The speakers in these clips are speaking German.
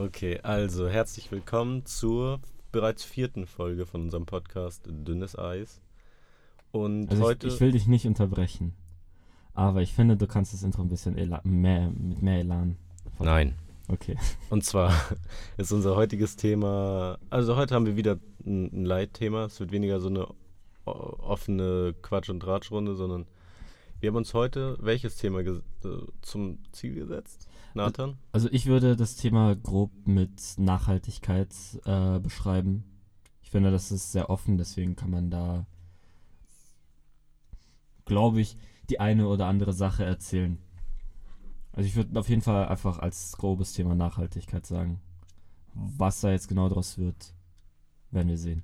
Okay, also herzlich willkommen zur bereits vierten Folge von unserem Podcast Dünnes Eis. Und Also heute. ich, ich will dich nicht unterbrechen, aber ich finde, du kannst das Intro ein bisschen Ela mehr, mit mehr Elan. Nein. Okay. Und zwar ist unser heutiges Thema. Also heute haben wir wieder ein, ein Leitthema. Es wird weniger so eine offene Quatsch- und Tratschrunde, sondern wir haben uns heute welches Thema äh, zum Ziel gesetzt? Nathan? Also ich würde das Thema grob mit Nachhaltigkeit äh, beschreiben. Ich finde, das ist sehr offen, deswegen kann man da, glaube ich, die eine oder andere Sache erzählen. Also ich würde auf jeden Fall einfach als grobes Thema Nachhaltigkeit sagen. Was da jetzt genau draus wird, werden wir sehen.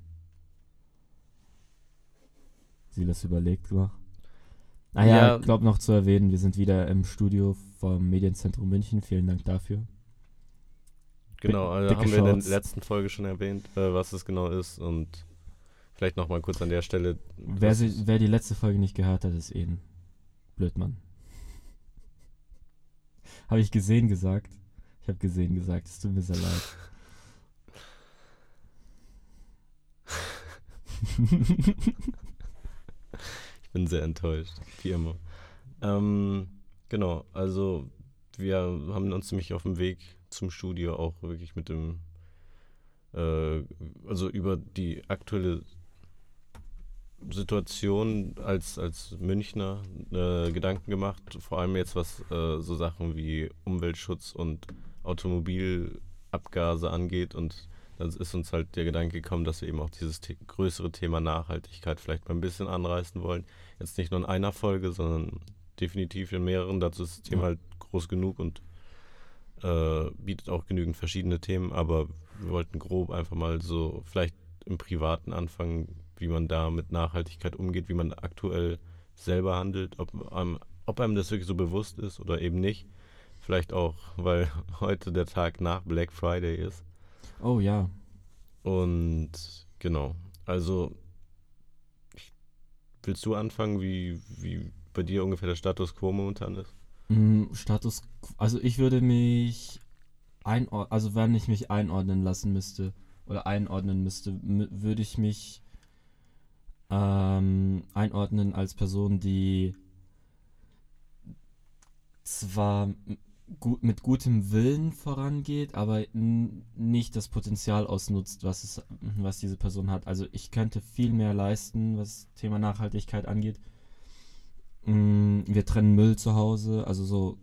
Silas überlegt noch. Ah ja, Ja. ich glaube noch zu erwähnen, wir sind wieder im Studio vom Medienzentrum München. Vielen Dank dafür. Genau, also haben wir in Shorts. der letzten Folge schon erwähnt, äh, was es genau ist. Und vielleicht nochmal kurz an der Stelle. Wer, sie, wer die letzte Folge nicht gehört hat, ist eh Blödmann. Habe ich gesehen gesagt? Ich habe gesehen gesagt, es tut mir sehr leid. Bin sehr enttäuscht, wie immer. Ähm, genau, also wir haben uns nämlich auf dem Weg zum Studio auch wirklich mit dem, äh, also über die aktuelle Situation als, als Münchner äh, Gedanken gemacht, vor allem jetzt was äh, so Sachen wie Umweltschutz und Automobilabgase angeht und dann ist uns halt der Gedanke gekommen, dass wir eben auch dieses größere Thema Nachhaltigkeit vielleicht mal ein bisschen anreißen wollen. Jetzt nicht nur in einer Folge, sondern definitiv in mehreren. Dazu ist das Thema halt groß genug und äh, bietet auch genügend verschiedene Themen, aber wir wollten grob einfach mal so vielleicht im Privaten anfangen, wie man da mit Nachhaltigkeit umgeht, wie man aktuell selber handelt, ob einem, ob einem das wirklich so bewusst ist oder eben nicht. Vielleicht auch, weil heute der Tag nach Black Friday ist. Oh ja. Und genau, also willst du anfangen, wie, wie bei dir ungefähr der Status quo momentan ist? Mm, Status, also ich würde mich einordnen, also wenn ich mich einordnen lassen müsste oder einordnen müsste, mü- würde ich mich ähm, einordnen als Person, die zwar gut, mit gutem Willen vorangeht, aber nicht das Potenzial ausnutzt, was es, was diese Person hat. Also ich könnte viel mehr leisten, was Thema Nachhaltigkeit angeht. Mm, Wir trennen Müll zu Hause, also so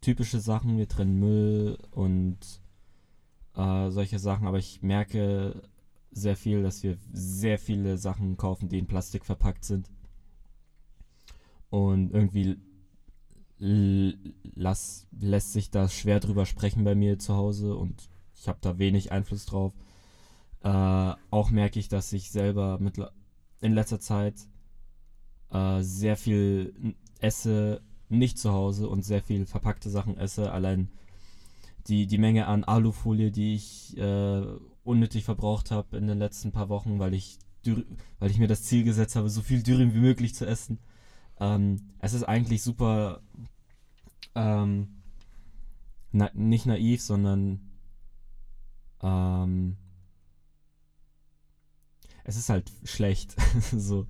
typische Sachen. Wir trennen Müll und äh, solche Sachen, aber ich merke sehr viel, dass wir sehr viele Sachen kaufen, die in Plastik verpackt sind. Und irgendwie lass, lässt sich da schwer drüber sprechen bei mir zu Hause und ich habe da wenig Einfluss drauf. Äh, auch merke ich, dass ich selber mit, in letzter Zeit äh, sehr viel esse, nicht zu Hause und sehr viel verpackte Sachen esse. Allein die, die Menge an Alufolie, die ich äh, unnötig verbraucht habe in den letzten paar Wochen, weil ich, weil ich mir das Ziel gesetzt habe, so viel Dürüm wie möglich zu essen. Ähm, es ist eigentlich super, ähm, na, nicht naiv, sondern ähm, es ist halt schlecht. so.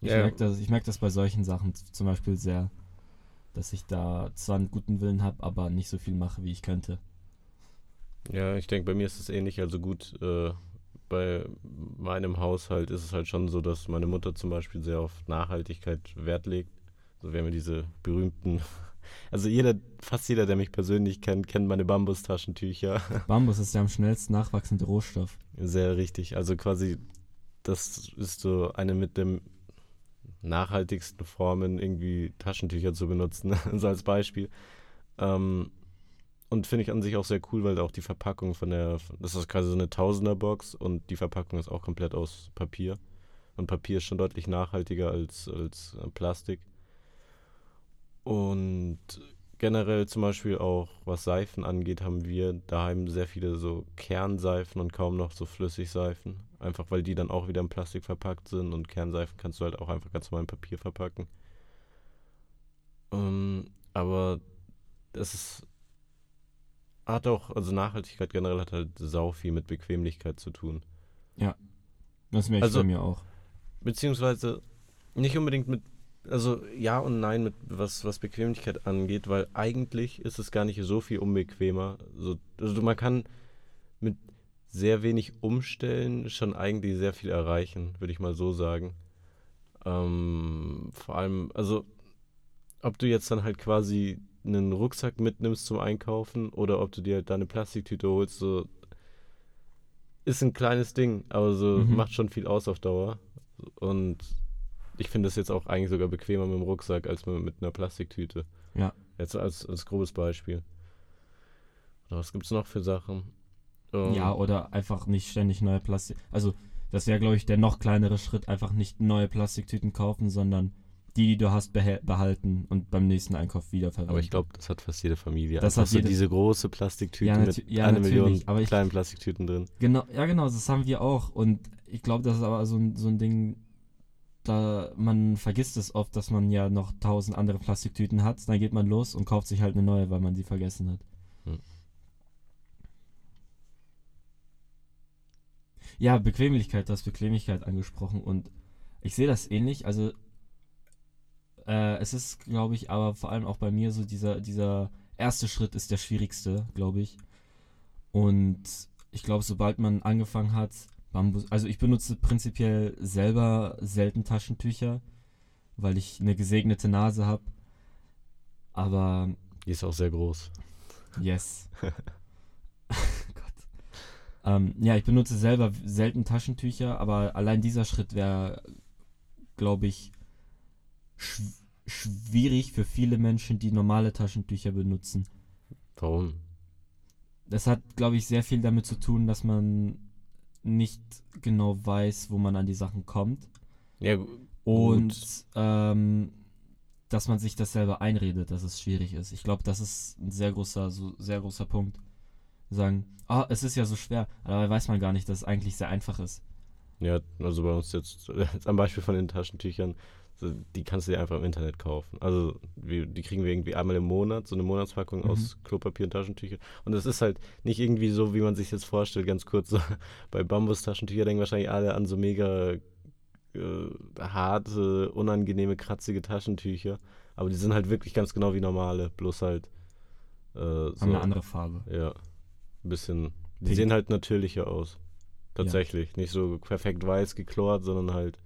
Ich Ja. merke das, ich merk das bei solchen Sachen zum Beispiel sehr, dass ich da zwar einen guten Willen habe, aber nicht so viel mache, wie ich könnte. Ja, ich denke, bei mir ist es ähnlich. Also gut, äh, bei meinem Haushalt ist es halt schon so, dass meine Mutter zum Beispiel sehr auf Nachhaltigkeit Wert legt. So wir haben ja diese berühmten, also jeder, fast jeder, der mich persönlich kennt, kennt meine Bambustaschentücher. Bambus ist der am schnellsten nachwachsende Rohstoff. Sehr richtig. Also quasi, das ist so eine mit dem nachhaltigsten Formen, irgendwie Taschentücher zu benutzen, so als Beispiel. Ähm, und finde ich an sich auch sehr cool, weil auch die Verpackung von der, das ist quasi so eine Tausender-Box und die Verpackung ist auch komplett aus Papier. Und Papier ist schon deutlich nachhaltiger als, als äh, Plastik. Und generell zum Beispiel auch, was Seifen angeht, haben wir daheim sehr viele so Kernseifen und kaum noch so Flüssigseifen. Einfach weil die dann auch wieder in Plastik verpackt sind und Kernseifen kannst du halt auch einfach ganz normal in Papier verpacken. Ähm, aber es ist hat auch, also Nachhaltigkeit generell hat halt sau viel mit Bequemlichkeit zu tun. Das merke ich Also- bei mir auch. Beziehungsweise nicht unbedingt mit, also ja und nein mit was, was Bequemlichkeit angeht, weil eigentlich ist es gar nicht so viel unbequemer. So, also man kann mit sehr wenig Umstellen schon eigentlich sehr viel erreichen, würde ich mal so sagen. Ähm, vor allem, also ob du jetzt dann halt quasi einen Rucksack mitnimmst zum Einkaufen oder ob du dir halt da eine Plastiktüte holst, so ist ein kleines Ding, aber so Mhm. macht schon viel aus auf Dauer. Und ich finde es jetzt auch eigentlich sogar bequemer mit dem Rucksack als mit, einer Plastiktüte. Ja. Jetzt als, als grobes Beispiel. Oder was gibt es noch für Sachen? Ähm, Ja, oder einfach nicht ständig neue Plastik. Also, das wäre, glaube ich, der noch kleinere Schritt, einfach nicht neue Plastiktüten kaufen, sondern die, die du hast, behalten und beim nächsten Einkauf wiederverwenden. aber ich glaube, das hat fast jede Familie. Das Einfach hat jede- diese große Plastiktüte Ja, mit ja, einer Million aber ich- kleinen Plastiktüten drin. Genau, ja, genau, das haben wir auch. Und ich glaube, das ist aber so ein, so ein Ding, da man vergisst es oft, dass man ja noch tausend andere Plastiktüten hat. Dann geht man los und kauft sich halt eine neue, weil man sie vergessen hat. Hm. Ja, Bequemlichkeit, du hast Bequemlichkeit angesprochen und ich sehe das ähnlich. Also, äh, es ist, glaube ich, aber vor allem auch bei mir so dieser, dieser erste Schritt ist der schwierigste, glaube ich. Und ich glaube, sobald man angefangen hat, Bambus, also ich benutze prinzipiell selber selten Taschentücher, weil ich eine gesegnete Nase habe. Aber Die ist auch sehr groß. Yes. Gott. Ähm, ja, ich benutze selber selten Taschentücher, aber allein dieser Schritt wäre, glaube ich, schw schwierig für viele Menschen, die normale Taschentücher benutzen. Warum? Das hat, glaube ich, sehr viel damit zu tun, dass man nicht genau weiß, wo man an die Sachen kommt. Ja, gu- Und Gut. ähm, dass man sich das selber einredet, dass es schwierig ist. Ich glaube, das ist ein sehr großer, so sehr großer Punkt. Sagen, ah, es ist ja so schwer, aber dabei weiß man gar nicht, dass es eigentlich sehr einfach ist. Ja, also bei uns jetzt, jetzt am Beispiel von den Taschentüchern, die kannst du dir einfach im Internet kaufen. Also wir, die kriegen wir irgendwie einmal im Monat, so eine Monatspackung Mhm. aus Klopapier und Taschentücher. Und es ist halt nicht irgendwie so, wie man sich jetzt vorstellt, ganz kurz so, bei Bambus-Taschentücher denken wahrscheinlich alle an so mega äh, harte, unangenehme, kratzige Taschentücher. Aber die sind halt wirklich ganz genau wie normale, bloß halt äh, so, Haben eine andere Farbe. ja, ein bisschen. Die Pink. sehen halt natürlicher aus. Tatsächlich. Nicht so perfekt weiß geklort, sondern halt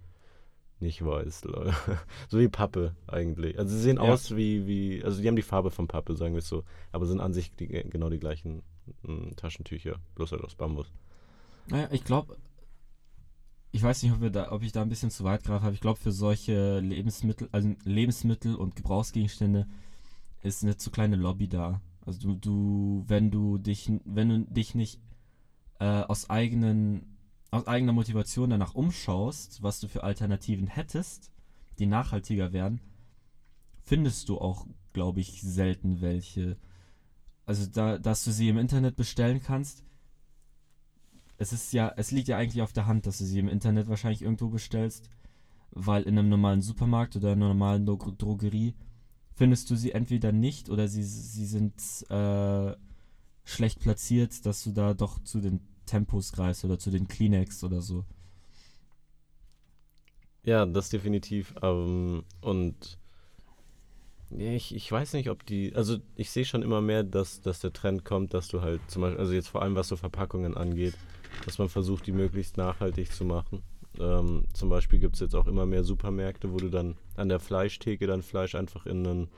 nicht weiß. So wie Pappe eigentlich. Also sie sehen Ja. aus wie, wie, also die haben die Farbe von Pappe, sagen wir es so. Aber sind an sich die, genau die gleichen mm, Taschentücher, bloß halt aus Bambus. Naja, ich glaube, ich weiß nicht, ob, wir da, ob ich da ein bisschen zu weit greife, aber ich glaube, für solche Lebensmittel, also Lebensmittel und Gebrauchsgegenstände ist eine zu kleine Lobby da. Also du, du, wenn du dich, wenn du dich nicht äh, aus eigenen, aus eigener Motivation danach umschaust, was du für Alternativen hättest, die nachhaltiger wären, findest du auch, glaube ich, selten welche. Also da, dass du sie im Internet bestellen kannst, es ist ja, es liegt ja eigentlich auf der Hand, dass du sie im Internet wahrscheinlich irgendwo bestellst, weil in einem normalen Supermarkt oder einer normalen Dro Drogerie findest du sie entweder nicht oder sie, sie sind äh, schlecht platziert, dass du da doch zu den Tempos greifst oder zu den Kleenex oder so. Ja, das definitiv. Ähm, und ja, ich, ich weiß nicht, ob die, also ich sehe schon immer mehr, dass, dass der Trend kommt, dass du halt zum Beispiel, also jetzt vor allem was so Verpackungen angeht, dass man versucht, die möglichst nachhaltig zu machen. Ähm, zum Beispiel gibt es jetzt auch immer mehr Supermärkte, wo du dann an der Fleischtheke dann Fleisch einfach in, einen,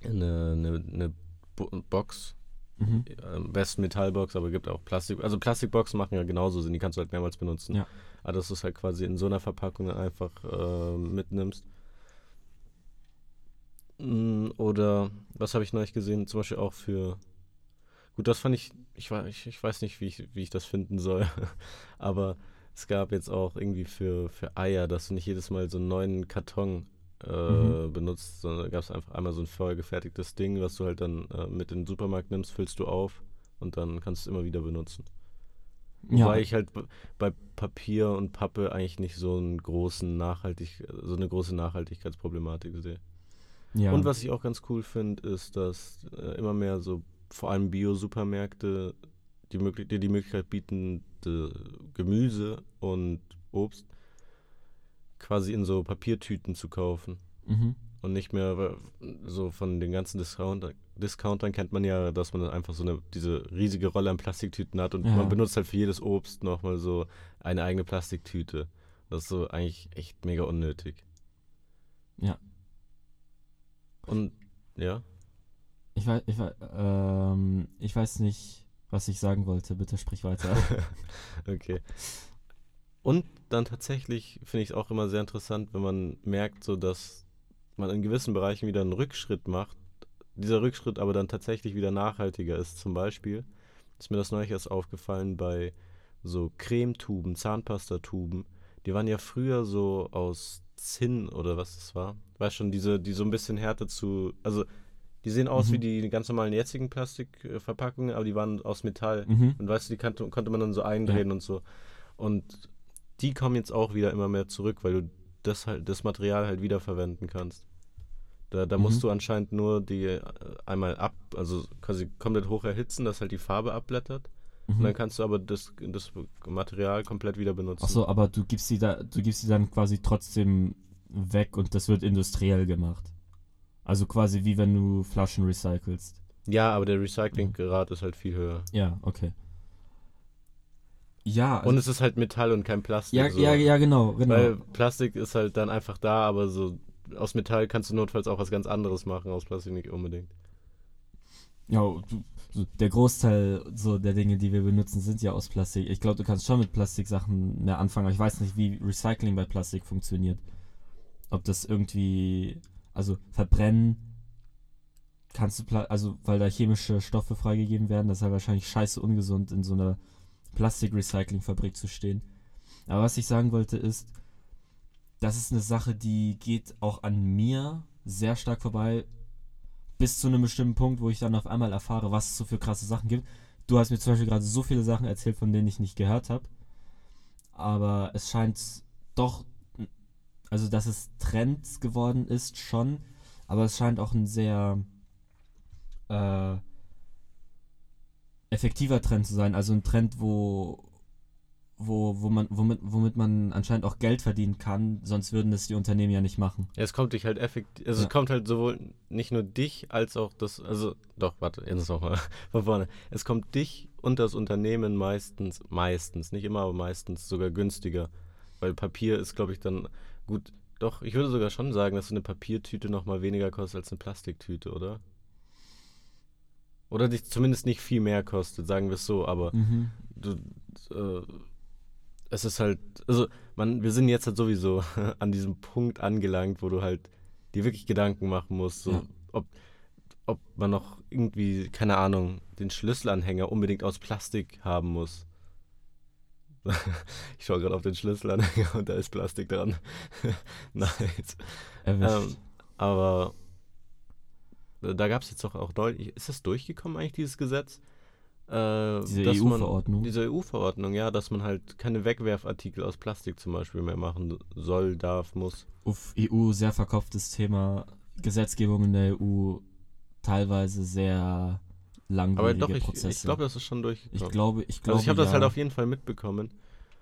in eine, eine, eine Bo- Box Mhm. am besten Metallbox, aber gibt auch Plastik. Also Plastikboxen machen ja genauso Sinn, die kannst du halt mehrmals benutzen. Ja. Aber dass du es halt quasi in so einer Verpackung einfach äh, mitnimmst. Mm, Oder was habe ich neulich gesehen? Zum Beispiel auch für. Gut, das fand ich. Ich, ich, ich weiß nicht, wie ich, wie ich das finden soll. aber es gab jetzt auch irgendwie für, für Eier, dass du nicht jedes Mal so einen neuen Karton äh, Mhm. benutzt, sondern da gab es einfach einmal so ein vorgefertigtes Ding, was du halt dann äh, mit in den Supermarkt nimmst, füllst du auf und dann kannst du es immer wieder benutzen. Ja, Wobei ich halt bei Papier und Pappe eigentlich nicht so einen großen Nachhaltig, so eine große Nachhaltigkeitsproblematik sehe. ja. Und was ich auch ganz cool finde, ist, dass äh, immer mehr so vor allem Bio-Supermärkte die, möglich die, die Möglichkeit bieten, Gemüse und Obst quasi in so Papiertüten zu kaufen. Mhm. Und nicht mehr so von den ganzen Discounter, Discountern kennt man ja, dass man einfach so eine, diese riesige Rolle an Plastiktüten hat und Ja. man benutzt halt für jedes Obst nochmal so eine eigene Plastiktüte. Das ist so eigentlich echt mega unnötig. Ja. Und ja, Ich weiß, ich, wei- ähm, ich weiß nicht, was ich sagen wollte. Bitte sprich weiter. okay. Und dann tatsächlich finde ich es auch immer sehr interessant, wenn man merkt, so dass man in gewissen Bereichen wieder einen Rückschritt macht. Dieser Rückschritt aber dann tatsächlich wieder nachhaltiger ist. Zum Beispiel ist mir das neulich erst aufgefallen bei so Cremetuben, Zahnpastatuben. Die waren ja früher so aus Zinn oder was das war. Weißt schon, diese, die so ein bisschen härter zu. Also, die sehen aus Mhm. wie die ganz normalen jetzigen Plastikverpackungen, aber die waren aus Metall. mhm. Und weißt du, die konnte, konnte man dann so eindrehen und so. Und die kommen jetzt auch wieder immer mehr zurück, weil du das halt, das Material halt wiederverwenden kannst. Da, da musst Mhm. du anscheinend nur die äh, einmal ab, also quasi komplett hoch erhitzen, dass halt die Farbe abblättert. Und dann Mhm. kannst du aber das, das Material komplett wieder benutzen. Ach so, aber du gibst sie da, du gibst sie dann quasi trotzdem weg und das wird industriell gemacht. Also quasi wie wenn du Flaschen recycelst. Ja, aber der Recyclinggrad ist halt viel höher. Ja, okay. Ja, also, und es ist halt Metall und kein Plastik. ja, so. ja, ja, genau, genau. Weil Plastik ist halt dann einfach da, aber so aus Metall kannst du notfalls auch was ganz anderes machen, aus Plastik nicht unbedingt. Ja, der Großteil so der Dinge, die wir benutzen, sind ja aus Plastik. Ich glaube, du kannst schon mit Plastiksachen mehr anfangen, aber ich weiß nicht, wie Recycling bei Plastik funktioniert. Ob das irgendwie, also verbrennen kannst du, Pla also weil da chemische Stoffe freigegeben werden, das ist ja wahrscheinlich scheiße ungesund, in so einer Plastikrecyclingfabrik zu stehen. Aber was ich sagen wollte ist, das ist eine Sache, die geht auch an mir sehr stark vorbei, bis zu einem bestimmten Punkt, wo ich dann auf einmal erfahre, was es so für krasse Sachen gibt. Du hast mir zum Beispiel gerade so viele Sachen erzählt, von denen ich nicht gehört habe. Aber es scheint doch, also dass es Trend geworden ist, schon. Aber es scheint auch ein sehr äh, effektiver Trend zu sein. Also ein Trend, wo, wo, wo man, womit, womit man anscheinend auch Geld verdienen kann, sonst würden das die Unternehmen ja nicht machen. Ja, es kommt dich halt effektiv, also Ja. es kommt halt sowohl nicht nur dich als auch das, also doch, warte, jetzt nochmal von vorne. Es kommt dich und das Unternehmen meistens, meistens, nicht immer, aber meistens sogar günstiger. Weil Papier ist, glaube ich, dann gut. Doch, ich würde sogar schon sagen, dass so eine Papiertüte nochmal weniger kostet als eine Plastiktüte, oder? Oder dich zumindest nicht viel mehr kostet, sagen wir es so, aber Mhm. du, äh, es ist halt, also man, wir sind jetzt halt sowieso an diesem Punkt angelangt, wo du halt dir wirklich Gedanken machen musst, so, Ja. ob, ob man noch irgendwie, keine Ahnung, den Schlüsselanhänger unbedingt aus Plastik haben muss. Ich schaue gerade auf den Schlüsselanhänger und da ist Plastik dran. nice. Ähm, aber da gab es jetzt doch auch deutlich, ist das durchgekommen eigentlich, dieses Gesetz? Äh, Diese EU-Verordnung. Diese EU-Verordnung, ja, dass man halt keine Wegwerfartikel aus Plastik zum Beispiel mehr machen soll, darf, muss. Auf EU sehr verkopftes Thema. Gesetzgebung in der EU teilweise sehr Aber langwierige doch, ich, Prozesse. ich glaube, das ist schon ich durchgekommen. glaube, ich glaube, also ich habe das ja. halt auf jeden Fall mitbekommen.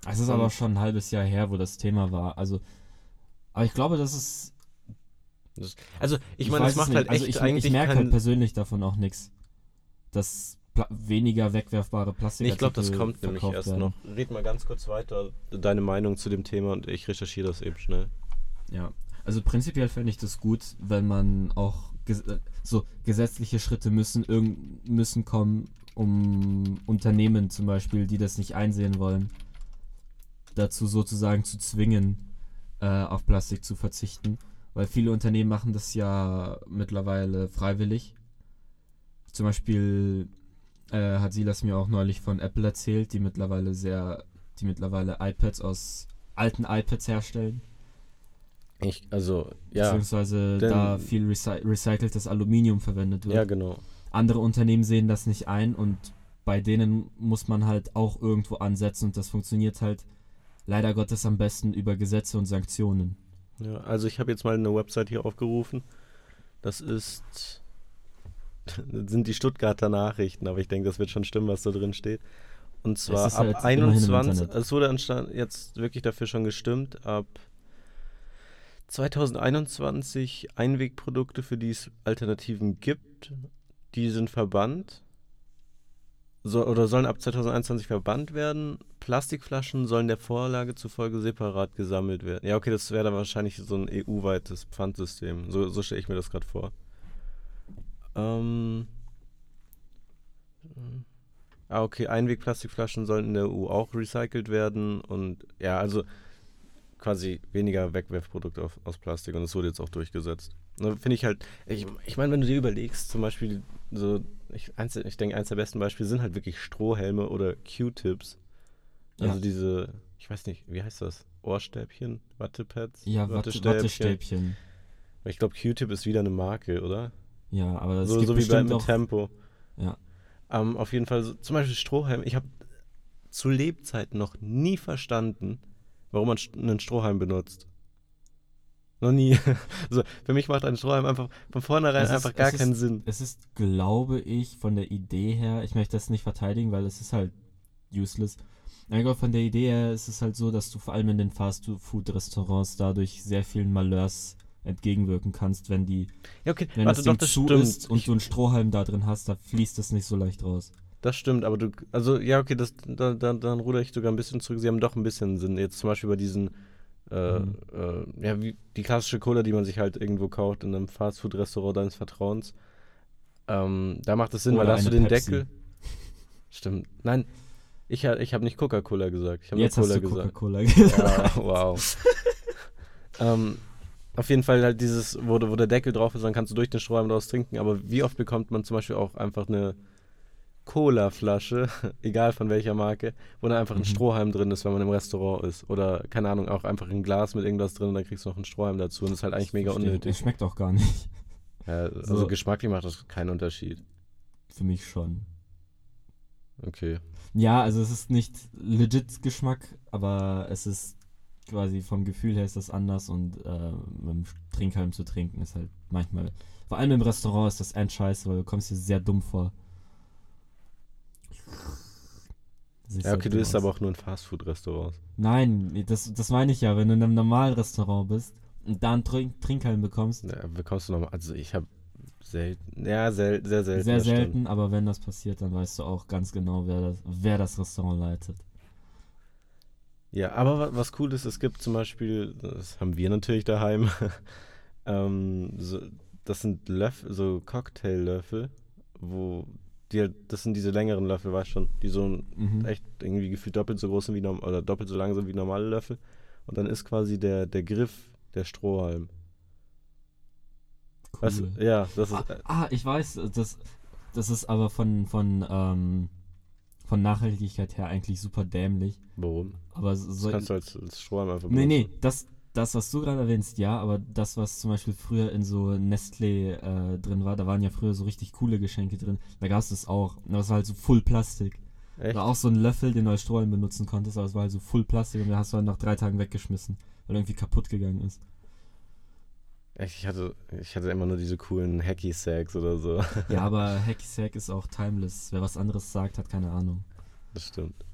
Es ist aber schon ein halbes Jahr her, wo das Thema war. Also, aber ich glaube, das ist. Also ich meine, weiß es macht nicht. halt echt also ich, eigentlich ich merke halt persönlich davon auch nichts. Dass Pla weniger wegwerfbare Plastik. Nee, ich glaube, das kommt nämlich erst werden. noch. Red mal ganz kurz weiter, deine Meinung zu dem Thema und ich recherchiere das eben schnell. Ja, also prinzipiell fände ich das gut, wenn man auch ges äh, so gesetzliche Schritte müssen irgend müssen kommen, um Unternehmen zum Beispiel, die das nicht einsehen wollen, dazu sozusagen zu zwingen, äh, auf Plastik zu verzichten. Weil viele Unternehmen machen das ja mittlerweile freiwillig. Zum Beispiel äh, hat Silas mir auch neulich von Apple erzählt, die mittlerweile sehr, die mittlerweile iPads aus alten iPads herstellen. Ich, also, ja, beziehungsweise denn- da viel recy recyceltes Aluminium verwendet wird. ja, genau. Andere Unternehmen sehen das nicht ein und bei denen muss man halt auch irgendwo ansetzen und das funktioniert halt leider Gottes am besten über Gesetze und Sanktionen. Ja, also ich habe jetzt mal eine Website hier aufgerufen. Das ist sind die Stuttgarter Nachrichten, aber ich denke, das wird schon stimmen, was da drin steht. Und zwar ab halt immerhin im 21, Internet. es wurde jetzt wirklich dafür schon gestimmt, ab 2021 Einwegprodukte, für die es Alternativen gibt, die sind verbannt. So, oder sollen ab 2021 verbannt werden. Plastikflaschen sollen der Vorlage zufolge separat gesammelt werden. Ja, okay, das wäre dann wahrscheinlich so ein EU-weites Pfandsystem. So, so stelle ich mir das gerade vor. Ähm. Ah, okay, Einwegplastikflaschen sollen in der EU auch recycelt werden und ja, also quasi weniger Wegwerfprodukte auf, aus Plastik und das wurde jetzt auch durchgesetzt. Ne, Finde ich halt, ich, ich meine, wenn du dir überlegst, zum Beispiel so, ich, eins, ich denke, eins der besten Beispiele sind halt wirklich Strohhelme oder Q-Tips. Also Ja. diese, ich weiß nicht, wie heißt das? Ohrstäbchen? Wattepads? Ja, Watte, Wattestäbchen. Ich glaube, Q-Tip ist wieder eine Marke, oder? Ja, aber es so gibt so wie bei mit auch. Tempo. Ja. Ähm, auf jeden Fall, so, zum Beispiel Strohhalm. Ich habe zu Lebzeiten noch nie verstanden, warum man einen Strohhalm benutzt. Noch nie. so, für mich macht ein Strohhalm einfach von vornherein ist- einfach gar keinen ist- Sinn. Es ist, glaube ich, von der Idee her, ich möchte das nicht verteidigen, weil es ist halt useless. Glaube, von der Idee her ist es halt so, dass du vor allem in den Fast-Food-Restaurants dadurch sehr vielen Malheurs entgegenwirken kannst, wenn die, Ja, okay, wenn warte das doch, Ding das zu stimmt. ist und ich, du einen Strohhalm da drin hast, da fließt das nicht so leicht raus. das stimmt, aber du, also ja, okay, das, da, da, dann ruder ich sogar ein bisschen zurück. Sie haben doch ein bisschen Sinn. Jetzt zum Beispiel bei diesen, äh, Mhm. äh, ja, wie die klassische Cola, die man sich halt irgendwo kauft in einem Fastfood-Restaurant deines Vertrauens. Ähm, da macht es Sinn, weil Oder da hast du den Pepsi. Deckel. Stimmt. Nein, ich, ich habe nicht Coca-Cola gesagt. Ich habe nur Cola gesagt. Coca-Cola gesagt. Ja, wow. ähm, auf jeden Fall halt dieses, wo, wo der Deckel drauf ist, dann kannst du durch den Strohhalm draus trinken. Aber wie oft bekommt man zum Beispiel auch einfach eine Cola-Flasche, egal von welcher Marke, wo dann einfach ein Mhm. Strohhalm drin ist, wenn man im Restaurant ist. Oder, keine Ahnung, auch einfach ein Glas mit irgendwas drin und dann kriegst du noch einen Strohhalm dazu. Und das ist halt eigentlich mega Verstehe. unnötig. Es schmeckt auch gar nicht. Ja, also So. geschmacklich macht das keinen Unterschied. Für mich schon. Okay. Ja, also es ist nicht legit Geschmack, aber es ist quasi vom Gefühl her ist das anders und äh, mit dem Trinkhalm zu trinken ist halt manchmal, vor allem im Restaurant ist das end scheiße, weil du kommst dir sehr dumm vor. Siehst Ja, okay, du isst aber auch nur in Fastfood-Restaurants. Nein, das, das meine ich ja, wenn du in einem normalen Restaurant bist und da einen Trink Trinkhalm bekommst, Ja, bekommst du nochmal, also ich habe selten, ja, sel sehr selten. sehr das stimmt. selten, aber wenn das passiert, dann weißt du auch ganz genau, wer das, wer das Restaurant leitet. Ja, aber wa- was cool ist, es gibt zum Beispiel, das haben wir natürlich daheim, ähm, so, das sind Löffel, so Cocktaillöffel, wo die, das sind diese längeren Löffel, weißt schon, die so Mhm. echt irgendwie gefühlt doppelt so groß sind wie oder doppelt so lang sind wie normale Löffel. Und dann ist quasi der, der Griff der Strohhalm. Cool. Weißt ja, das ist, Ah, ah, ich weiß, das, das ist aber von, von, ähm, von Nachhaltigkeit her eigentlich super dämlich. warum? Aber Das so, kannst du als, als Strohhalm einfach nee, nee, benutzen. das, das, was du gerade erwähnst, ja, aber das, was zum Beispiel früher in so Nestlé äh, drin war, da waren ja früher so richtig coole Geschenke drin. Da gab es das auch. Aber es war halt so full Plastik. Echt? War auch so ein Löffel, den du als Strohhalm benutzen konntest, aber es war halt so full Plastik und den hast du halt nach drei Tagen weggeschmissen, weil er irgendwie kaputt gegangen ist. Echt, Ich hatte, ich hatte immer nur diese coolen Hacky-Sacks oder so. Ja, aber Hacky Sack ist auch timeless. Wer was anderes sagt, hat keine Ahnung. Das stimmt.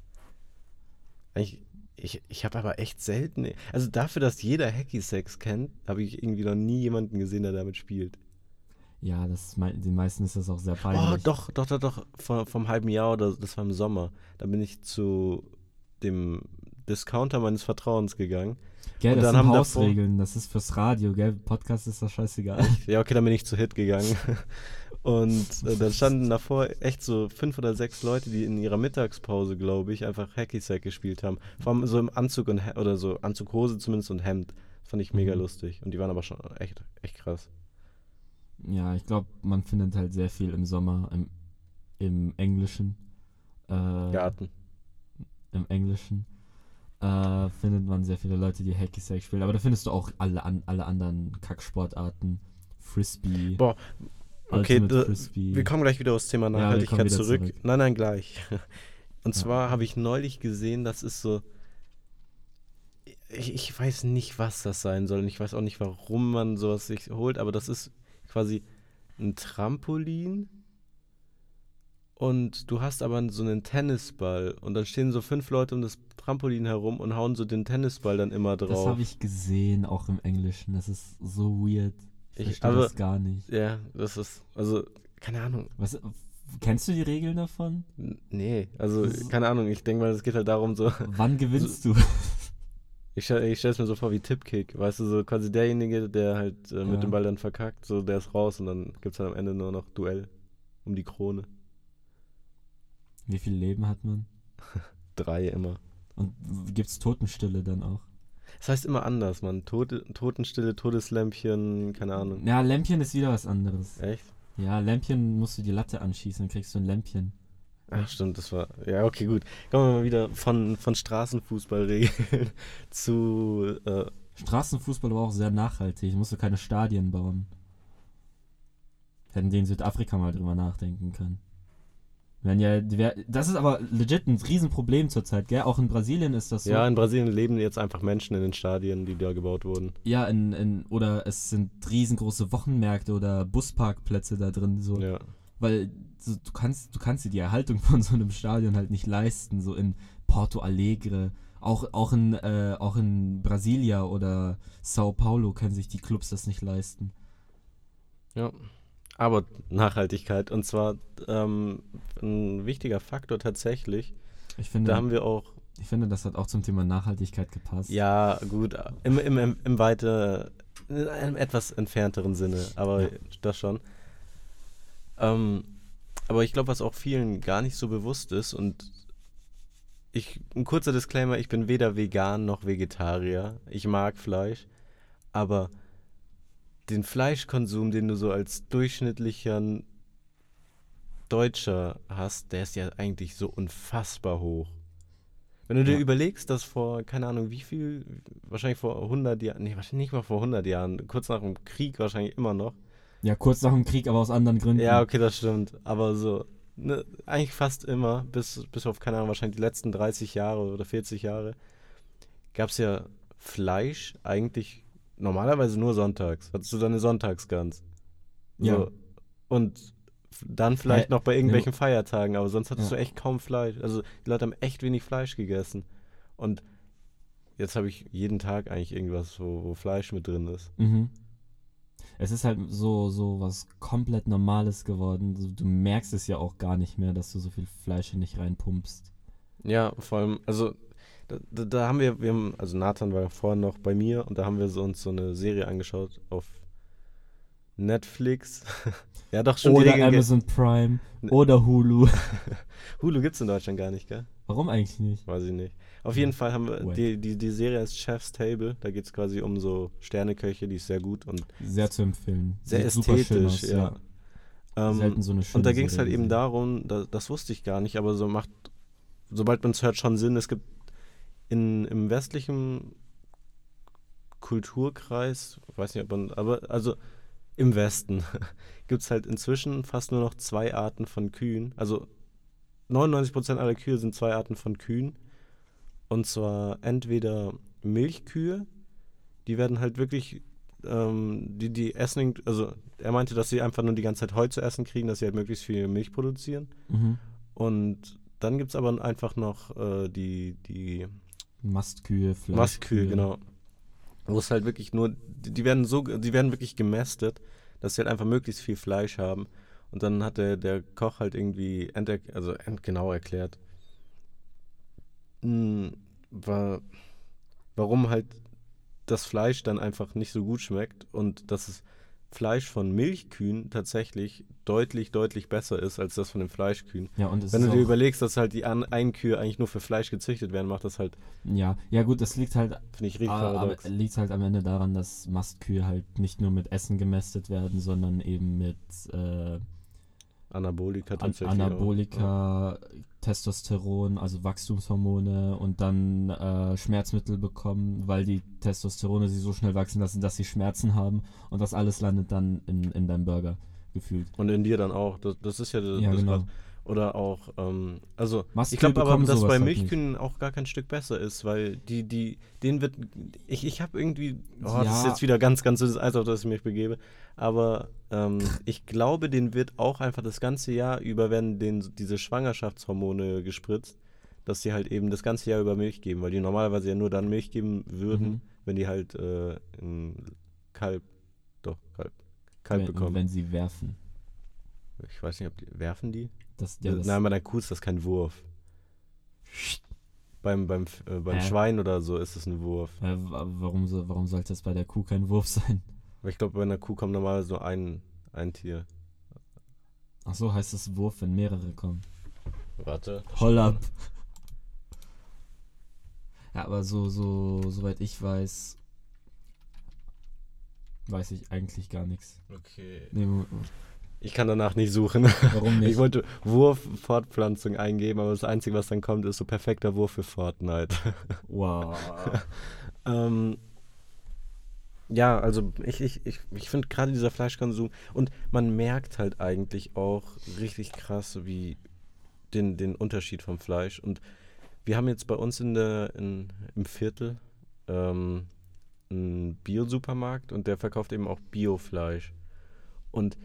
Ich, ich, ich habe aber echt selten. Also dafür, dass jeder Hacky-Sex kennt, habe ich irgendwie noch nie jemanden gesehen, der damit spielt. Ja, das den meisten ist das auch sehr Oh, peinlich. doch, doch, doch, doch. Vor, vom halben Jahr oder das war im Sommer. Da bin ich zu dem Discounter meines Vertrauens gegangen. Gell, und das dann sind haben davor- Hausregeln, das ist fürs Radio, gell? Podcast ist das scheißegal. Ja, okay, dann bin ich zu Hit gegangen. Und äh, dann standen davor echt so fünf oder sechs Leute, die in ihrer Mittagspause, glaube ich, einfach Hacky Sack gespielt haben. Vor allem so im Anzug und oder so Anzughose zumindest und Hemd. Das fand ich mega Mhm. lustig. Und die waren aber schon echt, echt krass. Ja, ich glaube, man findet halt sehr viel im Sommer im, im Englischen. Äh, Garten. Im Englischen. Äh, findet man sehr viele Leute, die Hacky Sack spielen. Aber da findest du auch alle, an, alle anderen Kacksportarten. Frisbee. Boah, Okay, da- Frisbee. wir kommen gleich wieder aufs Thema Nachhaltigkeit wieder zurück. zurück. Nein, nein, gleich. Und Ja. zwar habe ich neulich gesehen, das ist so. Ich, ich weiß nicht, was das sein soll. Und ich weiß auch nicht, warum man sowas sich holt, aber das ist quasi ein Trampolin und du hast aber so einen Tennisball und dann stehen so fünf Leute um das Trampolin herum und hauen so den Tennisball dann immer drauf. Das habe ich gesehen, auch im Englischen. Das ist so weird. Ich, verstehe aber- das gar nicht. Ja, das ist, also, keine Ahnung. Was, kennst du die Regeln davon? Nee, also, ist- keine Ahnung. Ich denke mal, es geht halt darum, so, Wann gewinnst du? ich, ich stelle es mir so vor wie Tippkick. Weißt du, so quasi derjenige, der halt äh, Ja. mit dem Ball dann verkackt, so, der ist raus und dann gibt es halt am Ende nur noch Duell um die Krone. Wie viel Leben hat man? Drei immer. Und gibt's Totenstille dann auch? Das heißt immer anders, man. Tote, Totenstille, Todeslämpchen, keine Ahnung. Ja, Lämpchen ist wieder was anderes. Echt? Ja, Lämpchen musst du die Latte anschießen, dann kriegst du ein Lämpchen. Ach stimmt, das war. Ja, okay, gut. Kommen wir mal wieder von, von Straßenfußballregeln zu. Äh, Straßenfußball war auch sehr nachhaltig, musst du keine Stadien bauen. Hätten die in Südafrika mal drüber nachdenken können. Wenn ja, das ist aber legit ein Riesenproblem zurzeit, gell? Auch in Brasilien ist das so. Ja, in Brasilien leben jetzt einfach Menschen in den Stadien, die da gebaut wurden. Ja, in, in, oder es sind riesengroße Wochenmärkte oder Busparkplätze da drin, so. Ja. Weil so, du kannst, du kannst dir die Erhaltung von so einem Stadion halt nicht leisten, so in Porto Alegre. Auch, auch, in, äh, auch in Brasilia oder Sao Paulo können sich die Clubs das nicht leisten. Ja. Aber Nachhaltigkeit. Und zwar ähm, ein wichtiger Faktor tatsächlich. Ich finde, Da haben wir auch. ich finde, das hat auch zum Thema Nachhaltigkeit gepasst. Ja, gut. Im, im, im, im weiter. In einem etwas entfernteren Sinne. Aber Ja. das schon. Ähm, aber ich glaube, was auch vielen gar nicht so bewusst ist und ich, ein kurzer Disclaimer, ich bin weder vegan noch Vegetarier. Ich mag Fleisch, aber den Fleischkonsum, den du so als durchschnittlicher Deutscher hast, der ist ja eigentlich so unfassbar hoch. Wenn du dir Ja. überlegst, dass vor, keine Ahnung, wie viel, wahrscheinlich vor 100 Jahren, nee, wahrscheinlich nicht mal vor 100 Jahren, kurz nach dem Krieg wahrscheinlich immer noch, Ja, kurz nach dem Krieg, aber aus anderen Gründen. ja, okay, das stimmt. Aber so, ne, eigentlich fast immer, bis, bis auf, keine Ahnung, wahrscheinlich die letzten 30 Jahre oder 40 Jahre, gab es ja Fleisch eigentlich normalerweise nur sonntags. Hattest du deine Sonntagsgans. So. Ja. Und dann vielleicht noch bei irgendwelchen Feiertagen, aber sonst hattest Ja. du echt kaum Fleisch. Also die Leute haben echt wenig Fleisch gegessen. Und jetzt habe ich jeden Tag eigentlich irgendwas, wo, wo Fleisch mit drin ist. Mhm. Es ist halt so, so was komplett Normales geworden. Du, merkst es ja auch gar nicht mehr, dass du so viel Fleisch hier nicht reinpumpst. Ja, vor allem, also da, da, haben wir, wir haben, also Nathan war ja vorhin noch bei mir und da haben wir so uns so eine Serie angeschaut auf Netflix. ja, doch schon Oder Amazon Prime. Ne. Oder Hulu. Hulu gibt's in Deutschland gar nicht, gell? Warum eigentlich nicht? Weiß ich nicht. Auf jeden Fall haben wir, die, die, die Serie ist Chef's Table. Da geht es quasi um so Sterneköche, die ist sehr gut und Sehr zu empfehlen. sehr Sieht ästhetisch, aus, ja. Ähm, Selten so eine schöne und da ging es halt eben darum, da, das wusste ich gar nicht, aber so macht, sobald man es hört, schon Sinn. Es gibt in, im westlichen Kulturkreis, weiß nicht, ob man, aber also im Westen gibt es halt inzwischen fast nur noch zwei Arten von Kühen. Also 99% aller Kühe sind zwei Arten von Kühen. Und zwar entweder Milchkühe, die werden halt wirklich, ähm, die, die essen, also er meinte, dass sie einfach nur die ganze Zeit Heu zu essen kriegen, dass sie halt möglichst viel Milch produzieren. Mhm. Und dann gibt es aber einfach noch äh, die, die Mastkühe, Fleischkühe. Mastkühe, genau. Wo es halt wirklich nur, die, werden so, die werden wirklich gemästet, dass sie halt einfach möglichst viel Fleisch haben. Und dann hat der, der Koch halt irgendwie enter, also endgenau erklärt, mh, war, warum halt das Fleisch dann einfach nicht so gut schmeckt und dass es Fleisch von Milchkühen tatsächlich deutlich, deutlich besser ist als das von den Fleischkühen. Ja, und Wenn du dir überlegst, dass halt die An Einkühe eigentlich nur für Fleisch gezüchtet werden, macht das halt, ja, ja gut, das liegt halt, finde ich, richtig paradox. liegt halt am Ende daran, dass Mastkühe halt nicht nur mit Essen gemästet werden, sondern eben mit äh, Anabolika An tatsächlich. auch. Testosteron, also Wachstumshormone und dann äh, Schmerzmittel bekommen, weil die Testosterone sie so schnell wachsen lassen, dass sie Schmerzen haben und das alles landet dann in, in deinem Burger gefühlt. Und in dir dann auch. Das, das ist ja das, Ja, das genau. Krass. Oder auch, ähm, also Mastkühe ich glaube aber, dass bei halt Milchkühen auch gar kein Stück besser ist, weil die, die, denen wird, ich, ich habe irgendwie, oh, das ist Ja. jetzt wieder ganz, ganz das Eis, auf das ich mich begebe, aber ähm, ich glaube, denen wird auch einfach das ganze Jahr über werden denen diese Schwangerschaftshormone gespritzt, dass sie halt eben das ganze Jahr über Milch geben, weil die normalerweise ja nur dann Milch geben würden, Mhm. wenn die halt äh, ein Kalb, doch, Kalb, Kalb wenn, bekommen. wenn sie werfen. ich weiß nicht, ob die, werfen die? Das, ja, das, Nein, bei einer Kuh ist das kein Wurf. Beim, beim, äh, beim Hä? Schwein oder so ist es ein Wurf. äh, wa- warum, so, warum sollte das bei der Kuh kein Wurf sein? Ich glaube, bei einer Kuh kommt normalerweise nur ein, ein Tier. Ach so, heißt das Wurf, wenn mehrere kommen. Warte. Holl ab. Ja, aber so, so, soweit ich weiß, weiß ich eigentlich gar nichts. Okay. Nee, mo- Ich kann danach nicht suchen. warum nicht? Ich wollte Wurf Fortpflanzung eingeben, aber das Einzige, was dann kommt, ist so perfekter Wurf für Fortnite. wow. ähm, ja, also ich, ich, ich, ich finde gerade dieser Fleischkonsum und man merkt halt eigentlich auch richtig krass, wie den, den Unterschied vom Fleisch. Und wir haben jetzt bei uns in der, in, im Viertel ähm, einen Bio-Supermarkt und der verkauft eben auch Biofleisch. Und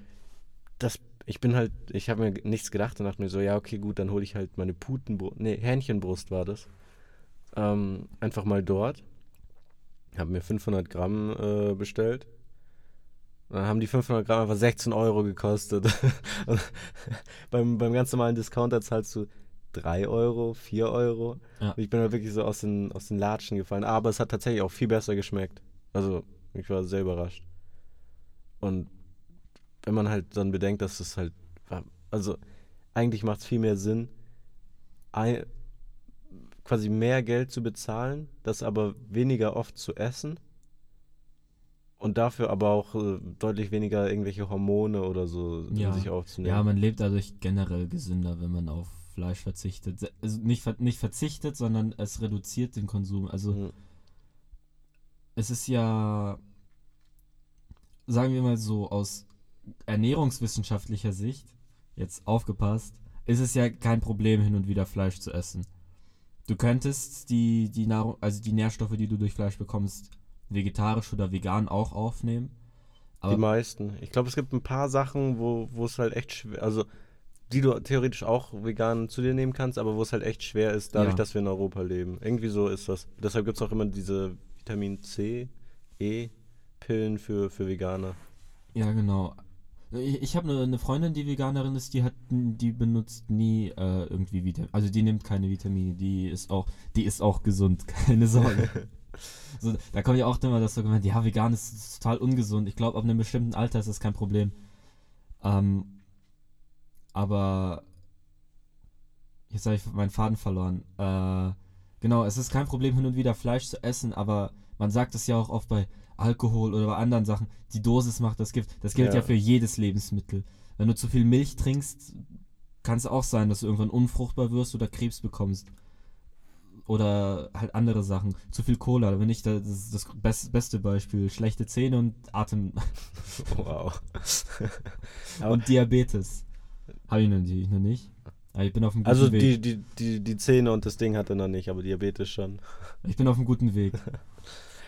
das, ich bin halt, ich habe mir nichts gedacht und dachte mir so, ja, okay, gut, dann hole ich halt meine Putenbrust, nee, Hähnchenbrust war das. Ähm, einfach mal dort. Habe mir 500 Gramm äh, bestellt. Dann haben die 500 Gramm einfach 16 Euro gekostet. Beim, beim ganz normalen Discounter zahlst du 3 Euro, 4 Euro. Ja. Ich bin da wirklich so aus den, aus den Latschen gefallen. Aber es hat tatsächlich auch viel besser geschmeckt. Also, ich war sehr überrascht. Und wenn man halt dann bedenkt, dass es halt, also eigentlich macht es viel mehr Sinn, ein, quasi mehr Geld zu bezahlen, das aber weniger oft zu essen und dafür aber auch äh, deutlich weniger irgendwelche Hormone oder so Ja. in sich aufzunehmen. Ja, man lebt dadurch generell gesünder, wenn man auf Fleisch verzichtet. Also nicht, ver nicht verzichtet, sondern es reduziert den Konsum. Also Mhm. es ist ja, sagen wir mal so, aus ernährungswissenschaftlicher Sicht, jetzt aufgepasst, ist es ja kein Problem, hin und wieder Fleisch zu essen. Du könntest die, die Nahrung, also die Nährstoffe, die du durch Fleisch bekommst, vegetarisch oder vegan auch aufnehmen. Die Aber meisten. Ich glaube, es gibt ein paar Sachen, wo, wo es halt echt schwer, also die du theoretisch auch vegan zu dir nehmen kannst, aber wo es halt echt schwer ist, dadurch, Ja. dass wir in Europa leben. Irgendwie so ist das. Deshalb gibt es auch immer diese Vitamin C, E Pillen für, für Veganer. Ja, genau. Ich, ich habe eine, eine Freundin, die Veganerin ist, die hat, die benutzt nie äh, irgendwie Vitamine. Also die nimmt keine Vitamine, die ist auch, die ist auch gesund, keine Sorge. so, da kommt ja auch immer das Argument, ja, vegan ist total ungesund. Ich glaube, ab einem bestimmten Alter ist das kein Problem. Ähm, aber jetzt habe ich meinen Faden verloren. Äh, genau, es ist kein Problem, hin und wieder Fleisch zu essen, aber man sagt es ja auch oft bei Alkohol oder bei anderen Sachen, die Dosis macht das Gift. Das gilt ja, Ja. für jedes Lebensmittel. Wenn du zu viel Milch trinkst, kann es auch sein, dass du irgendwann unfruchtbar wirst oder Krebs bekommst. Oder halt andere Sachen. Zu viel Cola, wenn nicht das, ist das best, beste Beispiel. Schlechte Zähne und Atem Wow. Und Diabetes. Habe ich natürlich noch nicht. Aber ich bin auf einem guten Also Weg. die, die, die, die Zähne und das Ding hat er noch nicht, aber Diabetes schon. Ich bin auf einem guten Weg.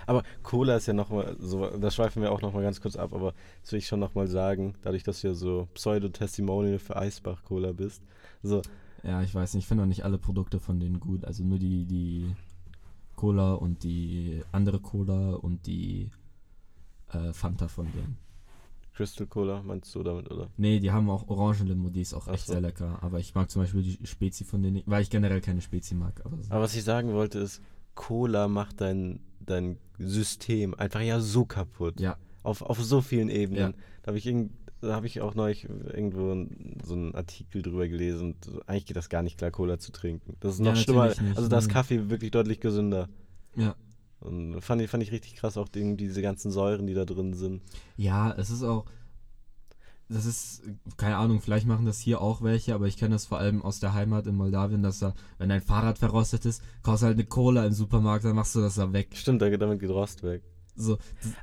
Aber Cola ist ja nochmal, so, da schweifen wir auch nochmal ganz kurz ab, aber das will ich schon nochmal sagen, dadurch, dass du ja so Pseudo-Testimonial für Eisbach-Cola bist. So, Ja, ich weiß nicht, ich finde auch nicht alle Produkte von denen gut. Also nur die, die Cola und die andere Cola und die äh, Fanta von denen. Crystal Cola meinst du damit, oder? Nee, die haben auch Orangenlimo, die ist auch Ach echt so. sehr lecker. Aber ich mag zum Beispiel die Spezi von denen nicht, weil ich generell keine Spezi mag. Aber so. Aber was ich sagen wollte ist, Cola macht dein, dein System einfach ja so kaputt. Ja. Auf, auf so vielen Ebenen. Ja. Da habe ich, irgend- da hab ich auch neulich irgendwo so einen Artikel drüber gelesen. Eigentlich geht das gar nicht klar, Cola zu trinken. Das ist Ja, noch schlimmer. natürlich nicht. Also da ist Mhm. Kaffee wirklich deutlich gesünder. Ja. Und fand ich, fand ich richtig krass, auch die, diese ganzen Säuren, die da drin sind. Ja, es ist auch. Das ist, keine Ahnung, vielleicht machen das hier auch welche, aber ich kenne das vor allem aus der Heimat in Moldawien, dass da, wenn dein Fahrrad verrostet ist, kaufst du halt eine Cola im Supermarkt, dann machst du das da weg. Stimmt, da- damit geht Rost weg. So,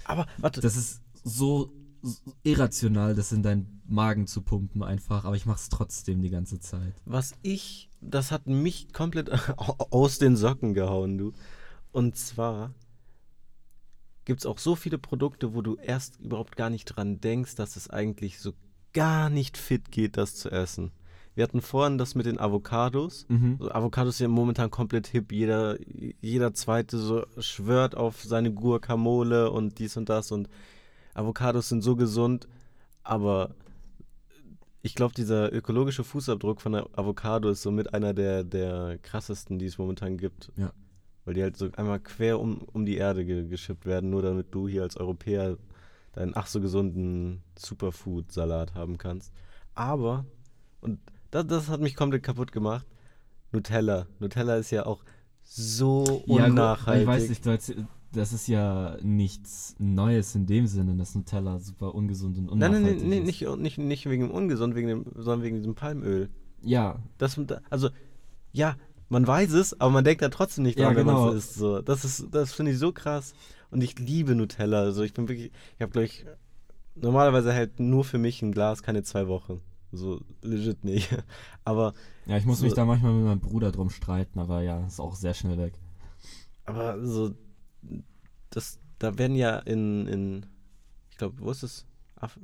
Aber warte, das ist so, s- irrational, das in deinen Magen zu pumpen einfach, aber ich mach's trotzdem die ganze Zeit. Was ich, das hat mich komplett aus den Socken gehauen, du. Und zwar gibt es auch so viele Produkte, wo du erst überhaupt gar nicht dran denkst, dass es eigentlich so gar nicht fit geht, das zu essen. Wir hatten vorhin das mit den Avocados. Mhm. So, Avocados sind ja momentan komplett hip. Jeder, jeder zweite so schwört auf seine Guacamole und dies und das. Und Avocados sind so gesund, aber ich glaube, dieser ökologische Fußabdruck von der Avocado ist somit einer der, der krassesten, die es momentan gibt. Ja. Weil die halt so einmal quer um, um die Erde ge geschippt werden, nur damit du hier als Europäer deinen ach so gesunden Superfood-Salat haben kannst. Aber, und das, das hat mich komplett kaputt gemacht, Nutella. Nutella ist ja auch so Ja, unnachhaltig. ich weiß nicht, erzähl- das ist ja nichts Neues in dem Sinne, dass Nutella super ungesund und Nein, unnachhaltig nein, nein, ist. nicht, nicht, nicht wegen dem Ungesund, wegen dem, sondern wegen diesem Palmöl. Ja, Das, also, ja, man weiß es, aber man denkt da trotzdem nicht Ja, dran, wenn genau. man es isst. So. Das, ist, das finde ich so krass. Und ich liebe Nutella. Also ich bin wirklich, ich habe glaube ich, normalerweise hält nur für mich ein Glas keine zwei Wochen. So legit nicht. Aber, ja, ich muss So- mich da manchmal mit meinem Bruder drum streiten, aber ja, ist auch sehr schnell weg. aber so, das, da werden ja in, in ich glaube, wo ist es? Af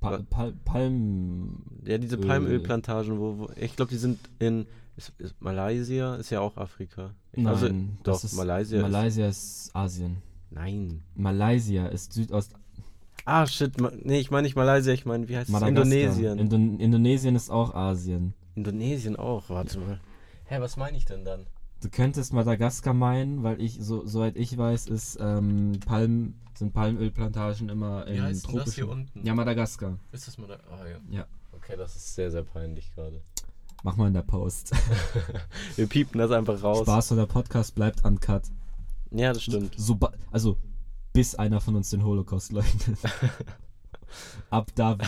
Pa Pal Palm. ja, diese Öl. Palmölplantagen, wo, wo ich glaube, die sind in ist, ist Malaysia, ist ja auch Afrika. Ich, Nein, also, das doch, ist, Malaysia ist- Malaysia ist Asien. nein. Malaysia ist Südost. Ah, shit. Ma nee, ich meine nicht Malaysia, ich meine, wie heißt es? Madagaskar. Indonesien. Indon Indonesien ist auch Asien. Indonesien auch, warte mal. Hä, was meine ich denn dann? Du könntest Madagaskar meinen, weil ich, so, soweit ich weiß, ist ähm, Palm, sind Palmölplantagen immer in tropischen. unten? Ja, Madagaskar. Ist das da? Ah, ja. Ja. Okay, das ist sehr, sehr peinlich gerade. Mach mal in der Post. Wir piepen das einfach raus. Spaß oder Podcast bleibt uncut. Ja, das stimmt. So, also, bis einer von uns den Holocaust leugnet. ab, da,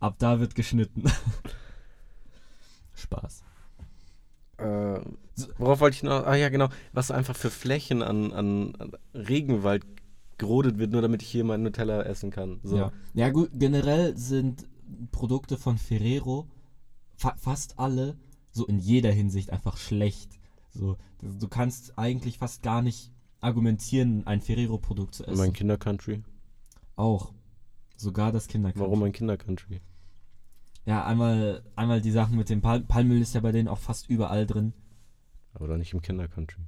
ab da wird geschnitten. Spaß. Äh, worauf wollte ich noch? Ah ja, genau. Was einfach für Flächen an, an, an Regenwald gerodet wird, nur damit ich hier mein Nutella essen kann. So. Ja. ja, gut, generell sind Produkte von Ferrero fa fast alle so in jeder Hinsicht einfach schlecht. So, du, kannst eigentlich fast gar nicht argumentieren, ein Ferrero-Produkt zu essen. Mein Kindercountry. Auch. Sogar das Kinderkampf. Warum mein Kindercountry? Ja, einmal, einmal die Sachen mit dem Pal Palmöl ist ja bei denen auch fast überall drin. Aber doch nicht im Kindercountry.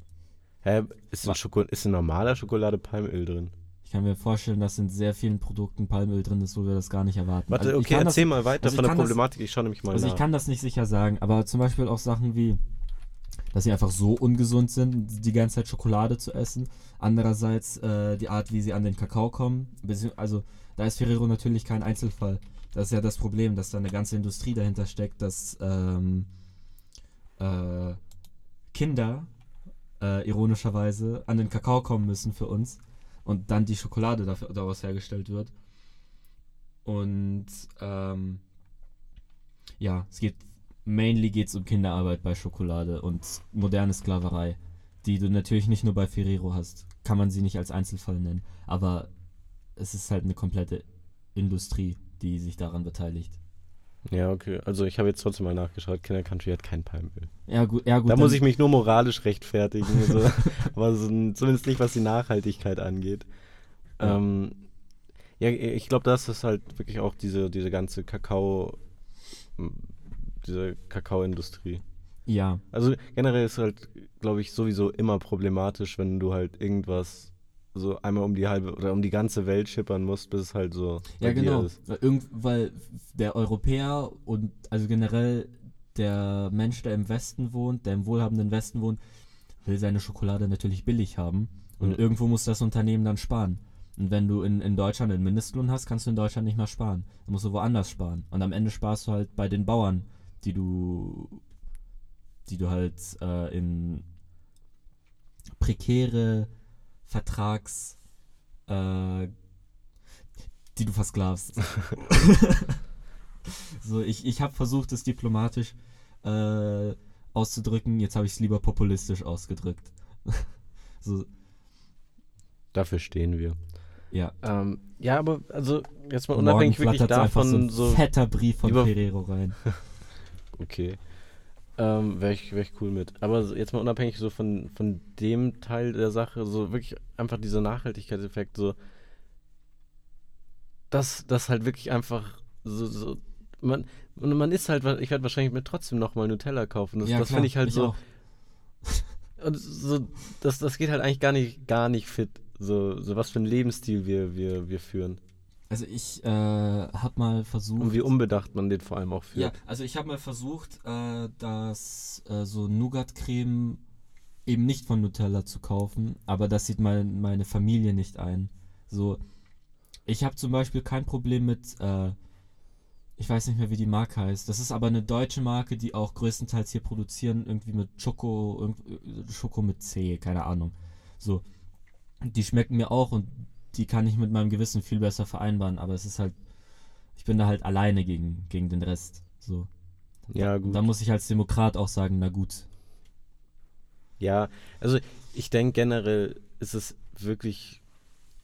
Hä, ist in, Wa- Schoko ist in normaler Schokolade Palmöl drin? Ich kann mir vorstellen, dass in sehr vielen Produkten Palmöl drin ist, wo wir das gar nicht erwarten. Warte, Also okay, kann das- erzähl mal weiter also von der kann das- Problematik. ich schaue nämlich mal Also nach. ich kann das nicht sicher sagen, aber zum Beispiel auch Sachen wie, dass sie einfach so ungesund sind, die ganze Zeit Schokolade zu essen. Andererseits äh, die Art, wie sie an den Kakao kommen. Also da ist Ferrero natürlich kein Einzelfall. Das ist ja das Problem, dass da eine ganze Industrie dahinter steckt, dass ähm, äh, Kinder äh, ironischerweise an den Kakao kommen müssen für uns und dann die Schokolade dafür, daraus hergestellt wird. Und ähm, ja, es geht mainly geht's um Kinderarbeit bei Schokolade und moderne Sklaverei, die du natürlich nicht nur bei Ferrero hast. Kann man sie nicht als Einzelfall nennen, aber es ist halt eine komplette Industrie, die sich daran beteiligt. Ja, okay. Also ich habe jetzt trotzdem mal nachgeschaut. Kindercountry hat kein Palmöl. Ja, gut, ja, gut. da muss ich mich nur moralisch rechtfertigen. so. Aber so, zumindest nicht, was die Nachhaltigkeit angeht. Ja. Ähm, ja, ich glaube, das ist halt wirklich auch diese, diese ganze Kakao, diese Kakaoindustrie. Ja, Also generell ist halt, glaube ich, sowieso immer problematisch, wenn du halt irgendwas so einmal um die halbe oder um die ganze Welt schippern musst, bis es halt so ja genau. ist. Weil, der Europäer und also generell der Mensch, der im Westen wohnt, der im wohlhabenden Westen wohnt, will seine Schokolade natürlich billig haben. Und Ja. irgendwo muss das Unternehmen dann sparen. Und wenn du in, in Deutschland einen Mindestlohn hast, kannst du in Deutschland nicht mehr sparen. Dann musst du woanders sparen. Und am Ende sparst du halt bei den Bauern, die du, die du halt äh, in prekäre Vertrags, äh, die du versklavst. so, ich, ich habe versucht, es diplomatisch äh, auszudrücken, jetzt habe ich es lieber populistisch ausgedrückt. so, Dafür stehen wir. Ja. Ähm, ja, aber also jetzt mal Morgen unabhängig wirklich flattert einfach davon, so ein so. fetter Brief von Ferrero rein. Okay. Ähm, Wäre ich, wär ich cool mit. Aber so- jetzt mal unabhängig so von, von dem Teil der Sache, so wirklich einfach dieser Nachhaltigkeitseffekt, so. Das, das halt wirklich einfach so, so man, und man ist halt, ich werde wahrscheinlich mir trotzdem nochmal Nutella kaufen. Das, das finde ich halt so. auch. Und so, das, das geht halt eigentlich gar nicht, gar nicht fit. So, so was für einen Lebensstil wir, wir, wir führen. Also ich äh, habe mal versucht. Und wie unbedacht man den vor allem auch Ja, führt. also ich habe mal versucht, äh, das äh, so Nougat-Creme eben nicht von Nutella zu kaufen, aber das sieht mein, meine Familie nicht ein. So, ich habe zum Beispiel kein Problem mit, äh, ich weiß nicht mehr, wie die Marke heißt. Das ist aber eine deutsche Marke, die auch größtenteils hier produzieren, irgendwie mit Schoko, irgend- Schoko mit C, keine Ahnung. So, die schmecken mir auch und die kann ich mit meinem Gewissen viel besser vereinbaren, aber es ist halt, ich bin da halt alleine gegen, gegen den Rest. So. Ja, Und gut. Da muss ich als Demokrat auch sagen, na gut. Ja, also ich denke generell ist es wirklich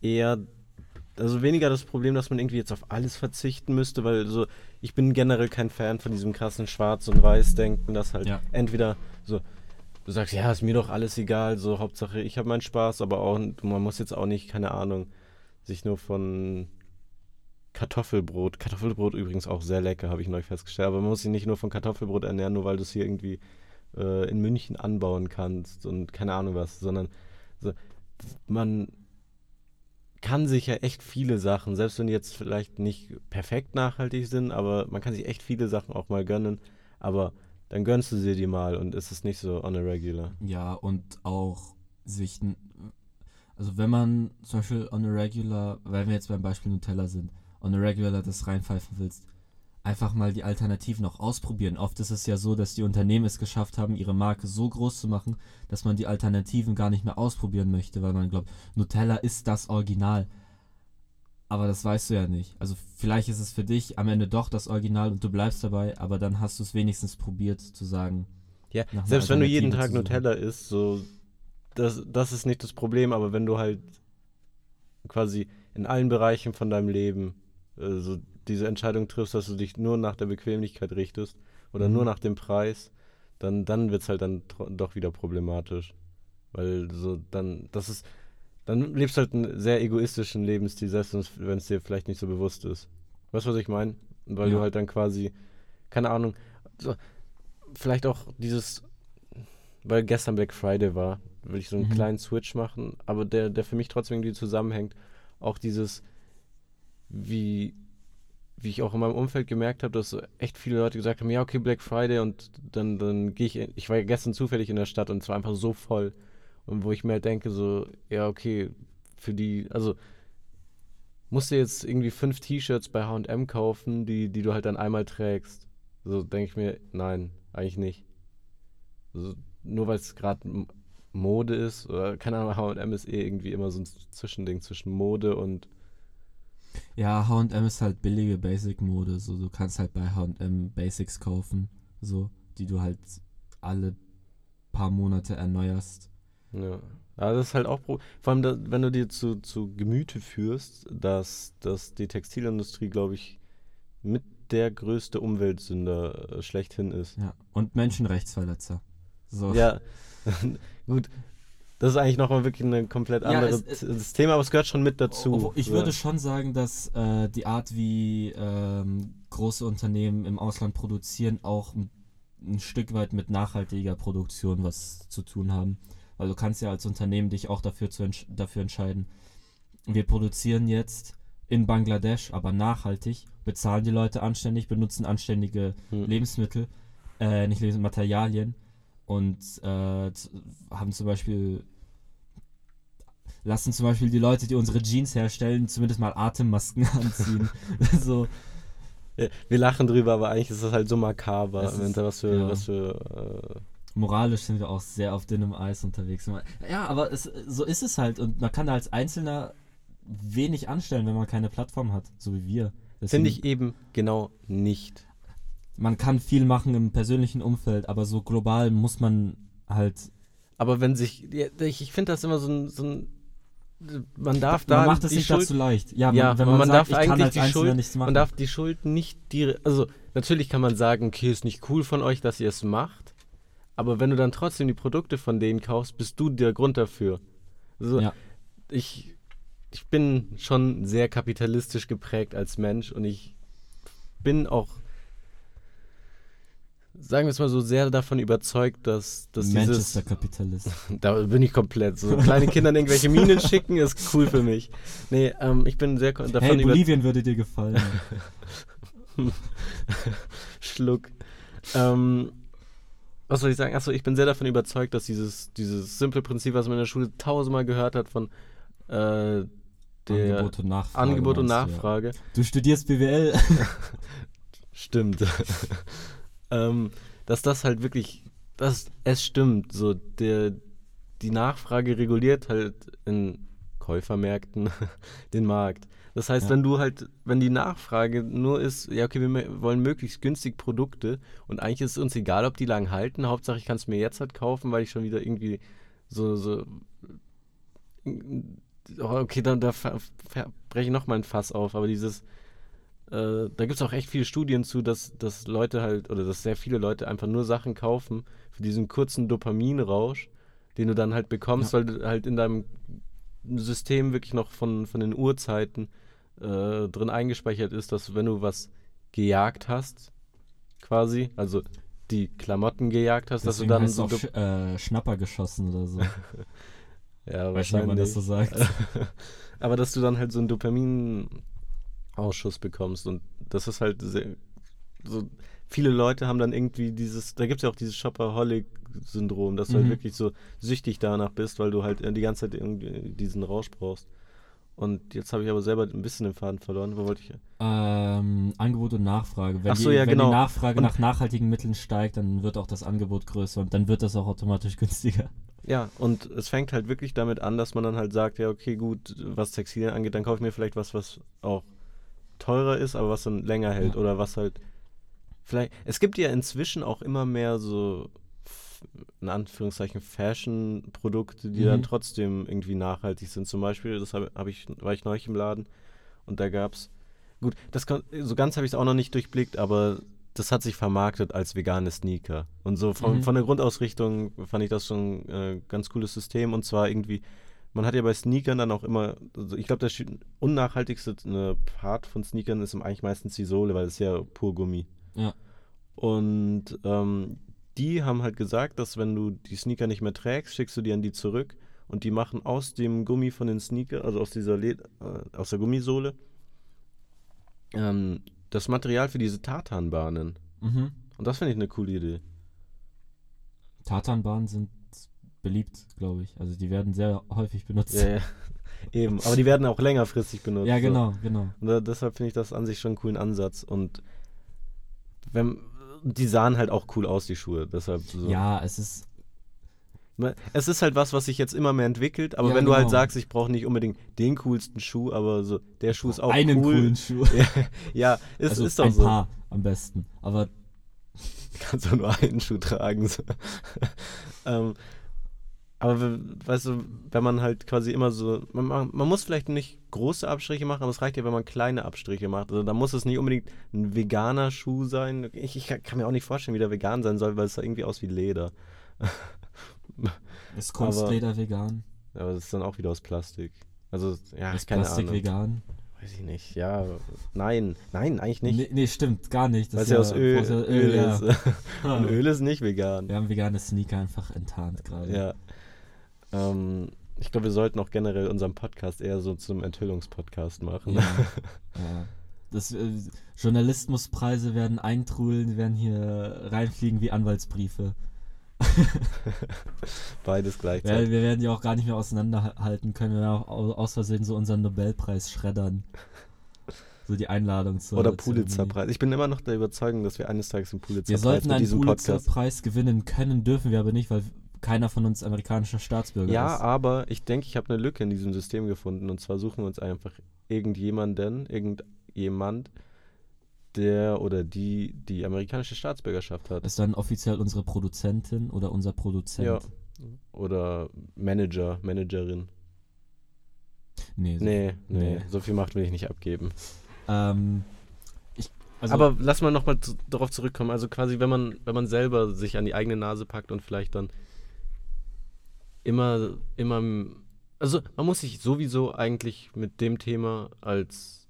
eher, also weniger das Problem, dass man irgendwie jetzt auf alles verzichten müsste, weil so, ich bin generell kein Fan von diesem krassen Schwarz- und Weiß-Denken, dass halt Ja. entweder so, du sagst, ja, ist mir doch alles egal, so Hauptsache ich habe meinen Spaß, aber auch, man muss jetzt auch nicht, keine Ahnung, sich nur von Kartoffelbrot, Kartoffelbrot übrigens auch sehr lecker, habe ich neu festgestellt, aber man muss sich nicht nur von Kartoffelbrot ernähren, nur weil du es hier irgendwie äh, in München anbauen kannst und keine Ahnung was, sondern so, man kann sich ja echt viele Sachen, selbst wenn die jetzt vielleicht nicht perfekt nachhaltig sind, aber man kann sich echt viele Sachen auch mal gönnen, aber dann gönnst du sie dir mal und es ist nicht so on a regular. Ja, und auch sich, also wenn man zum Beispiel on a regular, weil wir jetzt beim Beispiel Nutella sind, on a regular das reinpfeifen willst, einfach mal die Alternativen auch ausprobieren. Oft ist es ja so, dass die Unternehmen es geschafft haben, ihre Marke so groß zu machen, dass man die Alternativen gar nicht mehr ausprobieren möchte, weil man glaubt, Nutella ist das Original. Aber das weißt du ja nicht. Also vielleicht ist es für dich am Ende doch das Original und du bleibst dabei, aber dann hast du es wenigstens probiert zu sagen, Ja, selbst wenn du jeden Tag. Nutella isst, so, das, das ist nicht das Problem, aber wenn du halt quasi in allen Bereichen von deinem Leben äh, so diese Entscheidung triffst, dass du dich nur nach der Bequemlichkeit richtest oder Mhm. nur nach dem Preis, dann, dann wird es halt dann doch wieder problematisch. Weil so dann, das ist, dann lebst du halt einen sehr egoistischen Lebensstil, selbst wenn es dir vielleicht nicht so bewusst ist. Weißt du, was ich meine? Weil Ja. du halt dann quasi, keine Ahnung, so, vielleicht auch dieses, weil gestern Black Friday war, will ich so einen Mhm. kleinen Switch machen, aber der, der für mich trotzdem irgendwie zusammenhängt. Auch dieses, wie, wie ich auch in meinem Umfeld gemerkt habe, dass so echt viele Leute gesagt haben, ja, okay, Black Friday und dann, dann gehe ich, in- ich war ja gestern zufällig in der Stadt und es war einfach so voll. Und wo ich mir halt denke, so, ja, okay, für die, also musst du jetzt irgendwie fünf T-Shirts bei H&M kaufen, die, die du halt dann einmal trägst. So denke ich mir, nein, eigentlich nicht. Also, nur weil es gerade Mode ist, oder keine Ahnung, H&M ist eh irgendwie immer so ein Zwischending zwischen Mode und Ja, H&M ist halt billige Basic-Mode, so du kannst halt bei H&M Basics kaufen, so, die du halt alle paar Monate erneuerst. Ja. Aber das ist halt auch, vor allem, da, wenn du dir zu, zu Gemüte führst, dass, dass die Textilindustrie, glaube ich, mit der größte Umweltsünder äh, schlechthin ist. Ja, und Menschenrechtsverletzer. So. Ja, gut. Das ist eigentlich nochmal wirklich ein komplett Ja, anderes es- es- Thema, aber es gehört schon mit dazu. Obwohl, Ich So. würde schon sagen, dass äh, die Art, wie ähm, große Unternehmen im Ausland produzieren, auch ein, ein Stück weit mit nachhaltiger Produktion was zu tun haben. Weil du kannst ja als Unternehmen dich auch dafür, zu entsch dafür entscheiden. Wir produzieren jetzt in Bangladesch, aber nachhaltig, bezahlen die Leute anständig, benutzen anständige Hm. Lebensmittel, äh, nicht Lebensmittel, Materialien und äh, haben zum Beispiel lassen zum Beispiel die Leute, die unsere Jeans herstellen, zumindest mal Atemmasken anziehen. so, Wir lachen drüber, aber eigentlich ist das halt so makaber. Ist- da was für, ja. was für äh, moralisch sind wir auch sehr auf dünnem Eis unterwegs. Ja, aber es, so ist es halt und man kann da als Einzelner wenig anstellen, wenn man keine Plattform hat, so wie wir. Finde ich eben genau nicht. Man kann viel machen im persönlichen Umfeld, aber so global muss man halt Aber wenn sich, ich, ich finde das immer so ein, so ein man darf da man macht es sich Schuld, dazu leicht. Ja, Ja, man, wenn man, man sagt, darf ich kann eigentlich die Schuld- nichts machen. man darf die Schuld nicht direkt, also natürlich kann man sagen, okay, ist nicht cool von euch, dass ihr es macht, aber wenn du dann trotzdem die Produkte von denen kaufst, bist du der Grund dafür. Also Ja. ich, ich bin schon sehr kapitalistisch geprägt als Mensch und ich bin auch, sagen wir es mal so, sehr davon überzeugt, dass, dass dieses, Manchester-Kapitalist. da bin ich komplett so, kleine Kindern irgendwelche Minen schicken, ist cool für mich. Nee, ähm, ich bin sehr davon Hey. Bolivien würde dir gefallen. Schluck. Ähm, was soll ich sagen? Achso, ich bin sehr davon überzeugt, dass dieses, dieses simple Prinzip, was man in der Schule tausendmal gehört hat, von äh, der Angebot und Nachfrage. Angebot und meinst du, Nachfrage, Ja. Du studierst BWL. stimmt. Ähm, dass das halt wirklich, dass es stimmt. So, der, die Nachfrage reguliert halt in Käufermärkten den Markt. Das heißt, Ja. wenn du halt, wenn die Nachfrage nur ist, ja, okay, wir wollen möglichst günstig Produkte und eigentlich ist es uns egal, ob die lang halten, Hauptsache ich kann es mir jetzt halt kaufen, weil ich schon wieder irgendwie so, so, oh, okay, dann da breche ich nochmal ein Fass auf, aber dieses, äh, da gibt es auch echt viele Studien zu, dass, dass Leute halt, oder dass sehr viele Leute einfach nur Sachen kaufen für diesen kurzen Dopaminrausch, den du dann halt bekommst, Ja. weil du halt in deinem System wirklich noch von, von den Urzeiten äh, drin eingespeichert ist, dass wenn du was gejagt hast, quasi, also die Klamotten gejagt hast, dass du Deswegen dann so Sch äh, Schnapper geschossen oder so. ja, Weiß nicht, ob man das so sagt. Aber dass du dann halt so einen Dopaminausschuss bekommst und das ist halt sehr, so viele Leute haben dann irgendwie dieses, da gibt es ja auch dieses Shopaholic-Syndrom, dass du halt Mhm. wirklich so süchtig danach bist, weil du halt die ganze Zeit irgendwie diesen Rausch brauchst. Und jetzt habe ich aber selber ein bisschen den Faden verloren. Wo wollte ich? Ähm, Angebot und Nachfrage. Wenn, so, die, ja, wenn genau. die Nachfrage Und- nach nachhaltigen Mitteln steigt, dann wird auch das Angebot größer und dann wird das auch automatisch günstiger. Ja, und es fängt halt wirklich damit an, dass man dann halt sagt, ja, okay, gut, was Textilien angeht, dann kaufe ich mir vielleicht was, was auch teurer ist, aber was dann länger hält oder was halt vielleicht. Es gibt ja inzwischen auch immer mehr so in Anführungszeichen Fashion-Produkte, die dann Mhm. trotzdem irgendwie nachhaltig sind. Zum Beispiel, das habe hab ich, war ich neulich im Laden und da gab's gut, das kon- so ganz habe ich es auch noch nicht durchblickt, aber das hat sich vermarktet als vegane Sneaker. Und so von, Mhm. von der Grundausrichtung fand ich das schon äh, ganz cooles System. Und zwar irgendwie, man hat ja bei Sneakern dann auch immer, also ich glaube, der unnachhaltigste äh, Part von Sneakern ist eigentlich meistens die Sohle, weil es ja pur Gummi. Ja. Und ähm, die haben halt gesagt, dass wenn du die Sneaker nicht mehr trägst, schickst du die an die zurück und die machen aus dem Gummi von den Sneaker, also aus dieser Led äh, aus der Gummisohle, ähm, das Material für diese Tartanbahnen. Mhm. Und das finde ich eine coole Idee. Tatanbahnen sind beliebt, glaube ich. Also die werden sehr häufig benutzt. Ja, ja. Eben, aber die werden auch längerfristig benutzt. Ja, so. genau, genau. Da, deshalb finde ich das an sich schon einen coolen Ansatz. Und wenn, die sahen halt auch cool aus, die Schuhe. Deshalb so. Ja, es ist Es ist halt was, was sich jetzt immer mehr entwickelt, aber Ja, wenn du halt genau. sagst, ich brauche nicht unbedingt den coolsten Schuh, aber so, der Schuh ist auch einen cool. coolen Schuh. Ja, ja ist, also ist doch ein so. paar am besten. Aber Kannst du nur einen Schuh tragen. So. ähm, aber we- weißt du, wenn man halt quasi immer so, man, man muss vielleicht nicht große Abstriche machen, aber es reicht ja, wenn man kleine Abstriche macht. Also da muss es nicht unbedingt ein veganer Schuh sein. Ich, ich kann mir auch nicht vorstellen, wie der vegan sein soll, weil es sah irgendwie aus wie Leder. ist Kunstleder vegan? Aber das ist dann auch wieder aus Plastik. Also, ja, ist keine Plastik Ahnung. vegan? Weiß ich nicht. Ja, nein, nein, eigentlich nicht. Nee, nee, stimmt, gar nicht. weil Das es ja aus Öl, aus Öl, Öl, ja. ist. Und Öl ist nicht vegan. Wir haben vegane Sneaker einfach enttarnt gerade. Ja. Ähm, ich glaube, wir sollten auch generell unseren Podcast eher so zum Enthüllungspodcast machen. Ja, ja. Das, äh, Journalismuspreise werden eintrudeln, die werden hier reinfliegen wie Anwaltsbriefe. Beides Wir, gleichzeitig. wir werden die auch gar nicht mehr auseinanderhalten können, wenn wir auch au- aus Versehen so unseren Nobelpreis schreddern. So die Einladung zur Oder. Pulitzerpreis. Ich bin immer noch der Überzeugung, dass wir eines Tages einen Wir Pulitzerpreis sollten mit einen diesem Podcast. Pulitzerpreis gewinnen können, dürfen wir aber nicht, weil keiner von uns amerikanischer Staatsbürger Ja, ist. aber ich denke, ich habe eine Lücke in diesem System gefunden. Und zwar suchen wir uns einfach irgendjemanden, irgendjemand, der oder die die amerikanische Staatsbürgerschaft hat. Ist dann offiziell unsere Produzentin oder unser Produzent? Ja. Oder Manager, Managerin. Nee, so, Nee, nee, Nee. so viel Macht will ich nicht abgeben. ähm, ich, also, Aber lass mal nochmal zu, darauf zurückkommen. Also quasi, wenn man, wenn man selber sich an die eigene Nase packt und vielleicht dann immer, immer, also man muss sich sowieso eigentlich mit dem Thema als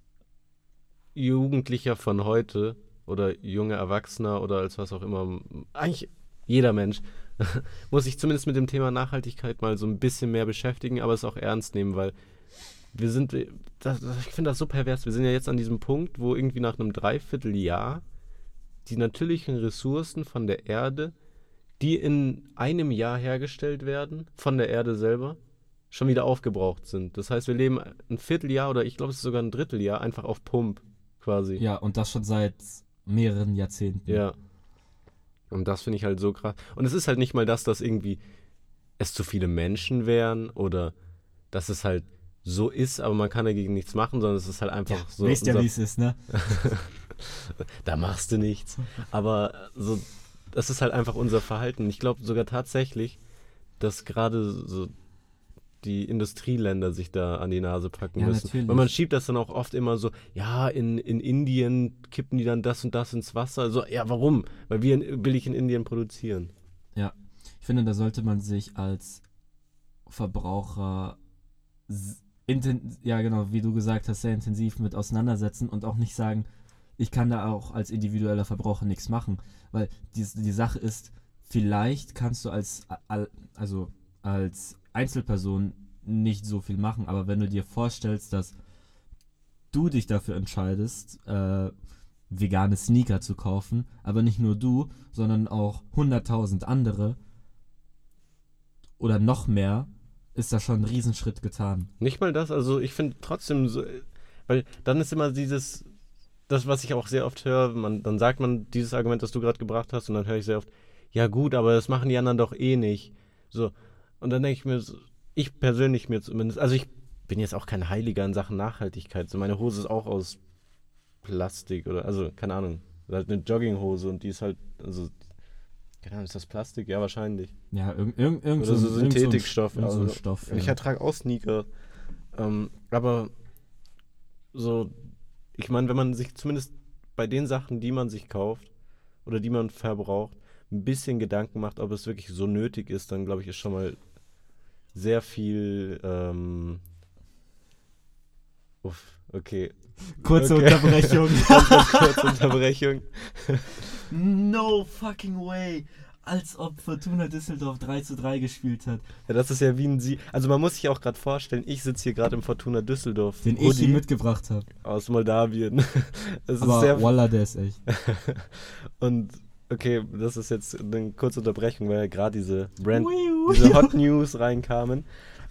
Jugendlicher von heute oder junger Erwachsener oder als was auch immer, eigentlich jeder Mensch muss sich zumindest mit dem Thema Nachhaltigkeit mal so ein bisschen mehr beschäftigen, aber es auch ernst nehmen, weil wir sind, das, das, ich finde das so pervers, wir sind ja jetzt an diesem Punkt, wo irgendwie nach einem Dreivierteljahr die natürlichen Ressourcen von der Erde, die in einem Jahr hergestellt werden, von der Erde selber, schon wieder aufgebraucht sind. Das heißt, wir leben ein Vierteljahr oder ich glaube, es ist sogar ein Dritteljahr einfach auf Pump quasi. ja, und das schon seit mehreren Jahrzehnten. Ja. Und das finde ich halt so krass. Und es ist halt nicht mal das, dass irgendwie es zu viele Menschen wären oder dass es halt so ist, aber man kann dagegen nichts machen, sondern es ist halt einfach so. Weißt ja, wie es ist, ne? da machst du nichts. Aber so, das ist halt einfach unser Verhalten. Ich glaube sogar tatsächlich, dass gerade so die Industrieländer sich da an die Nase packen Ja, müssen. natürlich. Weil man schiebt das dann auch oft immer so, ja, in, in Indien kippen die dann das und das ins Wasser. So, ja, warum? Weil wir in, billig in Indien produzieren. Ich finde, da sollte man sich als Verbraucher, ja genau, wie du gesagt hast, sehr intensiv mit auseinandersetzen und auch nicht sagen, ich kann da auch als individueller Verbraucher nichts machen. Weil die, die Sache ist, vielleicht kannst du als, al- also als Einzelperson nicht so viel machen, aber wenn du dir vorstellst, dass du dich dafür entscheidest, äh, vegane Sneaker zu kaufen, aber nicht nur du, sondern auch 100.000 andere oder noch mehr, ist da schon ein Riesenschritt getan. Nicht mal das, also ich finde trotzdem so, weil dann ist immer dieses, das, was ich auch sehr oft höre, man, dann sagt man dieses Argument, das du gerade gebracht hast, und dann höre ich sehr oft, ja gut, aber das machen die anderen doch eh nicht. So. Und dann denke ich mir, ich persönlich mir zumindest, also ich bin jetzt auch kein Heiliger in Sachen Nachhaltigkeit. So meine Hose ist auch aus Plastik oder, also keine Ahnung, halt eine Jogginghose und die ist halt, also, keine Ahnung, ist das Plastik? Ja, wahrscheinlich. Ja, irgend, irgend, irgend Oder so Synthetikstoff, So ein, irgend so also, Stoff. Ich ja. ertrage auch Sneaker. Ähm, aber so, ich meine, wenn man sich zumindest bei den Sachen, die man sich kauft oder die man verbraucht, ein bisschen Gedanken macht, ob es wirklich so nötig ist, dann glaube ich, ist schon mal sehr viel. Ähm, uff, okay. Kurze Okay. Unterbrechung. Kurze Unterbrechung. no fucking way. Als ob Fortuna Düsseldorf 3 zu 3 gespielt hat. Ja, das ist ja wie ein Sie. Also man muss sich auch gerade vorstellen, ich sitze hier gerade im Fortuna Düsseldorf. Den ich hier Hoodie mitgebracht habe. aus Moldawien. Ist Aber sehr Walla, der ist echt. Und okay, das ist jetzt eine kurze Unterbrechung, weil ja gerade diese Brand, diese Hot News reinkamen.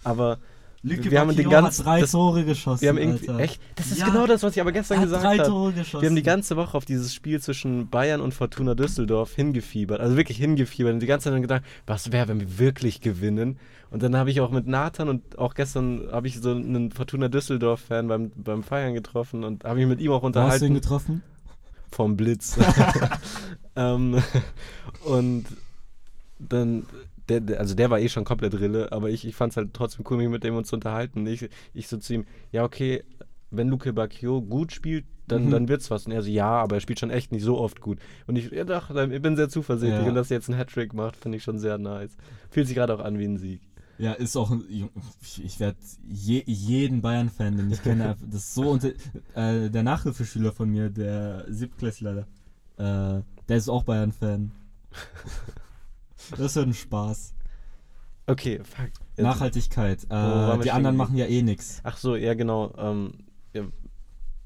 Aber Lücke wir haben den ganzen, drei das, Tore geschossen. wir haben irgendwie Alter. echt, das ist Ja. genau das, was ich aber gestern Er gesagt drei habe. Tore geschossen. Wir haben die ganze Woche auf dieses Spiel zwischen Bayern und Fortuna Düsseldorf hingefiebert, also wirklich hingefiebert und die ganze Zeit gedacht, was wäre, wenn wir wirklich gewinnen? Und dann habe ich auch mit Nathan und auch gestern habe ich so einen Fortuna Düsseldorf-Fan beim, beim Feiern getroffen und habe mich mit ihm auch Wo hast du ihn unterhalten getroffen? vom Blitz. ähm, und dann, der, der, also der war eh schon komplett Rille, aber ich, ich fand es halt trotzdem cool, mich mit dem uns zu unterhalten. Ich, ich so zu ihm, ja, okay, wenn Luke Bacchio gut spielt, dann, Mhm. dann wird's was. Und er so, ja, aber er spielt schon echt nicht so oft gut. Und ich, ja, doch, ich bin sehr zuversichtlich Ja. und dass er jetzt einen Hattrick macht, finde ich schon sehr nice. Fühlt sich gerade auch an wie ein Sieg. Ja, ist auch ein. Ich, ich werde je, jeden Bayern-Fan, den ich kenne, das so unter. Äh, der Nachhilfeschüler von mir, der Siebtklässler, äh, der ist auch Bayern-Fan. Das wird ein Spaß. Okay, fuck. Jetzt- Nachhaltigkeit. Äh, die anderen machen ja eh nichts. Ach so, ja genau. Ähm, ja,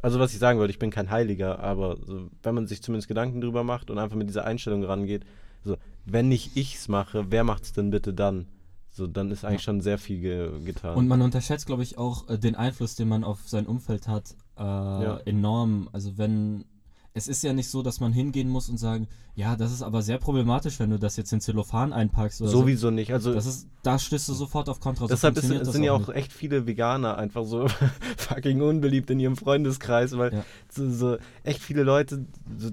also was ich sagen wollte, ich bin kein Heiliger, aber so, wenn man sich zumindest Gedanken drüber macht und einfach mit dieser Einstellung rangeht, so, wenn nicht ich's mache, wer macht's denn bitte dann? So, dann ist eigentlich Ja. schon sehr viel ge getan. Und man unterschätzt, glaube ich, auch äh, den Einfluss, den man auf sein Umfeld hat, äh, enorm. Also wenn. Es ist ja nicht so, dass man hingehen muss und sagen, ja, das ist aber sehr problematisch, wenn du das jetzt in Zellophan einpackst oder so. Sowieso nicht. Also Das ist, da stößt du sofort auf Kontra. So deshalb ist, funktioniert das sind ja auch nicht. echt viele Veganer einfach so fucking unbeliebt in ihrem Freundeskreis, weil Ja. so, so echt viele Leute so,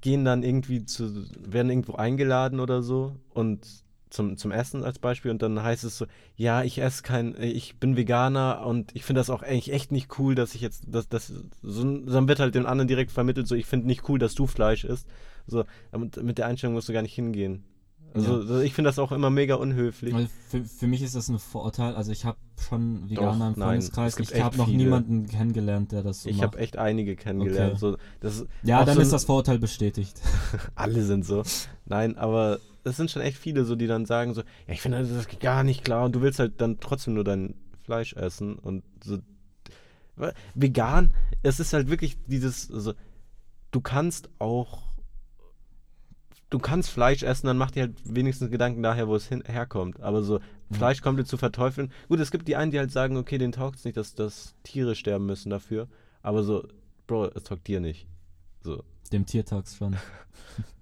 gehen dann irgendwie zu, werden irgendwo eingeladen oder so und zum, zum Essen als Beispiel und dann heißt es so, ja, ich esse kein, ich bin Veganer und ich finde das auch eigentlich echt nicht cool, dass ich jetzt, dass, das, so, dann wird halt den anderen direkt vermittelt, so, ich finde nicht cool, dass du Fleisch isst. So, mit, mit der Einstellung musst du gar nicht hingehen. Also ja. ich finde das auch immer mega unhöflich. Also für, für mich ist das ein Vorurteil. Also ich habe schon Veganer im Freundeskreis. Ich habe noch niemanden kennengelernt, der das so ich habe echt einige kennengelernt. Okay. So, das ja, dann so ist das Vorurteil bestätigt. alle sind so. Nein, aber es sind schon echt viele so, die dann sagen so, ja, ich finde das gar nicht klar und du willst halt dann trotzdem nur dein Fleisch essen und so. Vegan, es ist halt wirklich dieses, also, du kannst auch du kannst Fleisch essen, dann mach dir halt wenigstens Gedanken daher, wo es hin, herkommt. Aber so mhm. Fleisch komplett zu verteufeln. Gut, es gibt die einen, die halt sagen, okay, den taugt es nicht, dass, dass Tiere sterben müssen dafür. Aber so, Bro, es taugt dir nicht. So. Dem Tier taugt's schon.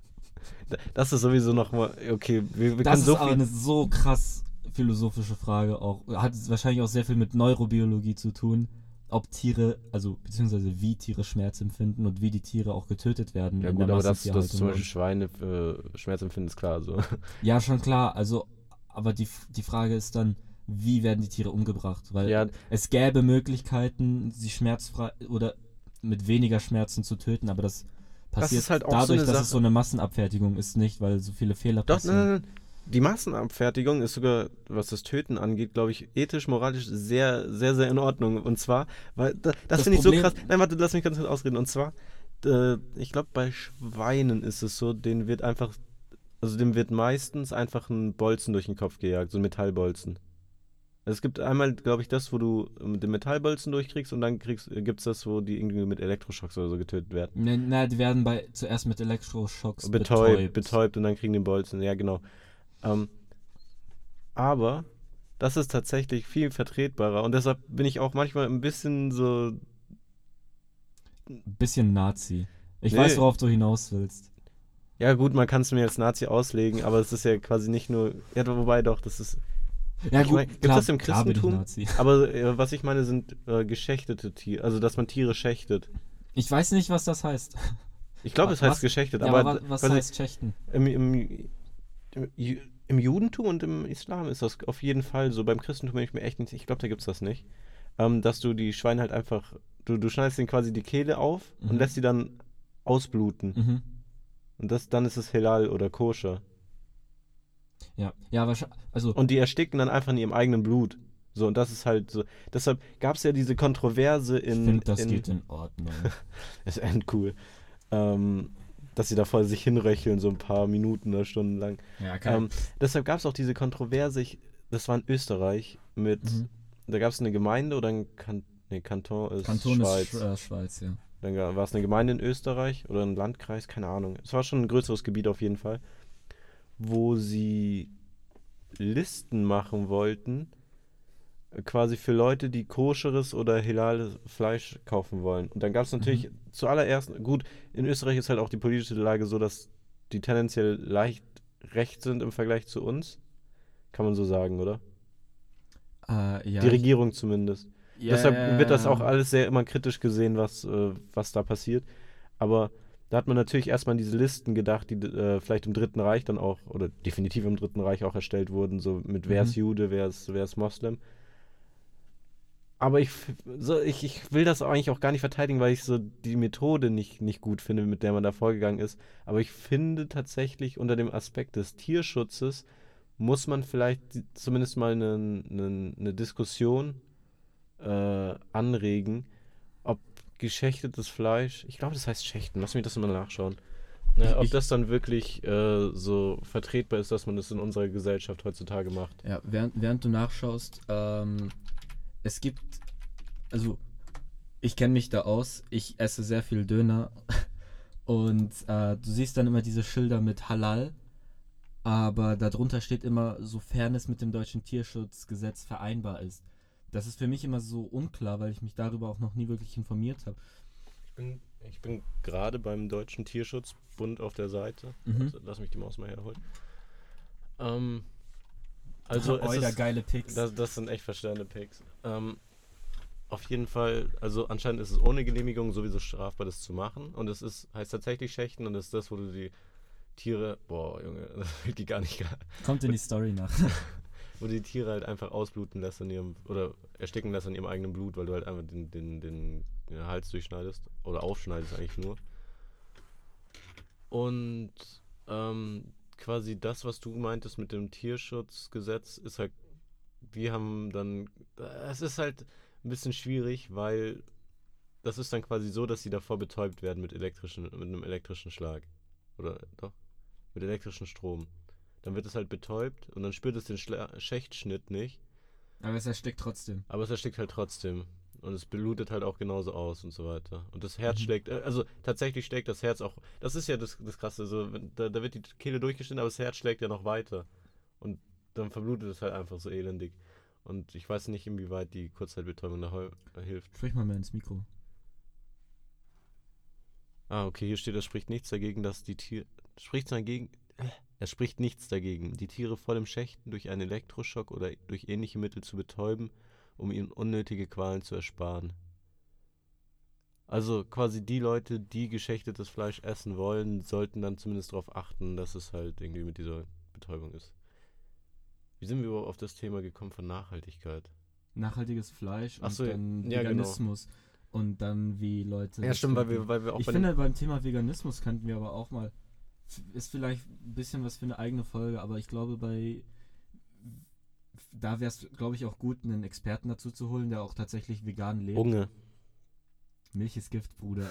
das ist sowieso nochmal, okay, wir, wir das können so ist aber eine so krass philosophische Frage auch. Hat wahrscheinlich auch sehr viel mit Neurobiologie zu tun ob Tiere, also beziehungsweise wie Tiere Schmerz empfinden und wie die Tiere auch getötet werden. Ja gut, aber das, das zum Beispiel Schweine äh, Schmerz empfinden, ist klar so. Ja, schon klar. Also, aber die, die Frage ist dann, wie werden die Tiere umgebracht? Weil ja. es gäbe Möglichkeiten, sie schmerzfrei oder mit weniger Schmerzen zu töten, aber das passiert das halt dadurch, so dass Sache. es so eine Massenabfertigung ist, nicht, weil so viele Fehler Doch, passieren. Nein, nein, nein die Massenabfertigung ist sogar, was das Töten angeht, glaube ich, ethisch, moralisch sehr, sehr, sehr in Ordnung. Und zwar, weil das, das finde ich so krass. Nein, warte, lass mich ganz kurz ausreden. Und zwar, äh, ich glaube, bei Schweinen ist es so, denen wird einfach, also dem wird meistens einfach ein Bolzen durch den Kopf gejagt, so ein Metallbolzen. Es gibt einmal, glaube ich, das, wo du mit dem Metallbolzen durchkriegst und dann gibt es das, wo die irgendwie mit Elektroschocks oder so getötet werden. Nein, na, die werden bei, zuerst mit Elektroschocks betäubt. Betäubt, betäubt und dann kriegen die Bolzen, ja genau. Ähm, aber das ist tatsächlich viel vertretbarer und deshalb bin ich auch manchmal ein bisschen so. Ein bisschen Nazi. Ich nee. weiß, worauf du hinaus willst. Ja, gut, man kann es mir als Nazi auslegen, aber es ist ja quasi nicht nur. Ja, wobei doch, das ist. Ja, gut, gibt es das im Christentum? Aber äh, was ich meine, sind äh, geschächtete Tiere, also dass man Tiere schächtet. Ich weiß nicht, was das heißt. Ich glaube, es heißt geschächtet, ja, aber, aber was, heißt schächten? Im, im, im Judentum und im Islam ist das auf jeden Fall so. Beim Christentum bin ich mir echt nicht, ich glaube, da gibt es das nicht. Ähm, dass du die Schweine halt einfach, du, du schneidest denen quasi die Kehle auf mhm. und lässt sie dann ausbluten. Mhm. Und das, dann ist es Helal oder Koscher. Ja, ja, wahrscheinlich. Also und die ersticken dann einfach in ihrem eigenen Blut. So, und das ist halt so. Deshalb gab es ja diese Kontroverse in. Ich finde, das in, geht in Ordnung. ist endcool. Ähm, dass sie da vor sich hinröcheln, so ein paar Minuten oder Stunden lang. Ja, okay. Ähm, deshalb gab es auch diese Kontroverse, ich, das war in Österreich, mit, mhm. da gab es eine Gemeinde oder ein kan nee, Kanton ist Kanton Schweiz. ist äh, Schweiz, ja. Dann war es eine Gemeinde in Österreich oder ein Landkreis, keine Ahnung. Es war schon ein größeres Gebiet auf jeden Fall, wo sie Listen machen wollten, quasi für Leute, die koscheres oder hilales Fleisch kaufen wollen. Und dann gab es natürlich mhm. zuallererst, gut, in Österreich ist halt auch die politische Lage so, dass die tendenziell leicht recht sind im Vergleich zu uns. Kann man so sagen, oder? Uh, ja, die Regierung zumindest. Yeah. Deshalb wird das auch alles sehr immer kritisch gesehen, was, äh, was da passiert. Aber da hat man natürlich erstmal an diese Listen gedacht, die äh, vielleicht im Dritten Reich dann auch, oder definitiv im Dritten Reich auch erstellt wurden, so mit wer ist mhm. Jude, wer ist, wer ist Moslem aber ich, so, ich, ich will das eigentlich auch gar nicht verteidigen, weil ich so die Methode nicht, nicht gut finde, mit der man da vorgegangen ist. Aber ich finde tatsächlich unter dem Aspekt des Tierschutzes muss man vielleicht zumindest mal eine, eine, eine Diskussion äh, anregen, geschächtetes Fleisch, ich glaube, das heißt schächten, lass mich das mal nachschauen. Ja, ob das dann wirklich äh, so vertretbar ist, dass man das in unserer Gesellschaft heutzutage macht. Ja, während, während du nachschaust, ähm, es gibt, also ich kenne mich da aus, ich esse sehr viel Döner und äh, du siehst dann immer diese Schilder mit Halal, aber darunter steht immer, sofern es mit dem deutschen Tierschutzgesetz vereinbar ist. Das ist für mich immer so unklar, weil ich mich darüber auch noch nie wirklich informiert habe. Ich bin, ich bin gerade beim Deutschen Tierschutzbund auf der Seite. Mhm. Also, lass mich die Maus mal herholen. Ähm, also, oh, ist, geile Picks. Das, das sind echt verstörende Picks. Ähm, auf jeden Fall, also anscheinend ist es ohne Genehmigung sowieso strafbar, das zu machen. Und es ist, heißt tatsächlich Schächten und ist das, wo du die Tiere, boah, Junge, das will die gar nicht. Kommt in die Story nach. wo die Tiere halt einfach ausbluten lässt in ihrem, oder ersticken lässt in ihrem eigenen Blut, weil du halt einfach den, den, den, den Hals durchschneidest. Oder aufschneidest eigentlich nur. Und ähm, quasi das, was du meintest mit dem Tierschutzgesetz, ist halt, wir haben dann, es ist halt ein bisschen schwierig, weil das ist dann quasi so, dass sie davor betäubt werden mit elektrischen, mit einem elektrischen Schlag. Oder doch? Mit elektrischem Strom. Dann wird es halt betäubt und dann spürt es den Schla Schächtschnitt nicht. Aber es erstickt trotzdem. Aber es erstickt halt trotzdem. Und es blutet halt auch genauso aus und so weiter. Und das Herz mhm. schlägt, äh, also tatsächlich schlägt das Herz auch, das ist ja das, das Krasse, so, da, da wird die Kehle durchgeschnitten, aber das Herz schlägt ja noch weiter. Und dann verblutet es halt einfach so elendig. Und ich weiß nicht, inwieweit die Kurzzeitbetäubung da hilft. Sprich mal mehr ins Mikro. Ah, okay, hier steht, es spricht nichts dagegen, dass die Tiere. Spricht dagegen. Es spricht nichts dagegen, die Tiere voll im Schächten durch einen Elektroschock oder durch ähnliche Mittel zu betäuben, um ihnen unnötige Qualen zu ersparen. Also quasi die Leute, die geschächtetes Fleisch essen wollen, sollten dann zumindest darauf achten, dass es halt irgendwie mit dieser Betäubung ist. Wie sind wir überhaupt auf das Thema gekommen von Nachhaltigkeit? Nachhaltiges Fleisch und so, dann ja, genau. Veganismus. Genau. Und dann wie Leute. Ja, stimmt, weil wir, weil wir auch Ich finde, beim Thema Veganismus könnten wir aber auch mal. Ist vielleicht ein bisschen was für eine eigene Folge, aber ich glaube, bei. Da wäre es, glaube ich, auch gut, einen Experten dazu zu holen, der auch tatsächlich vegan lebt. Unge. Milch ist Gift, Bruder.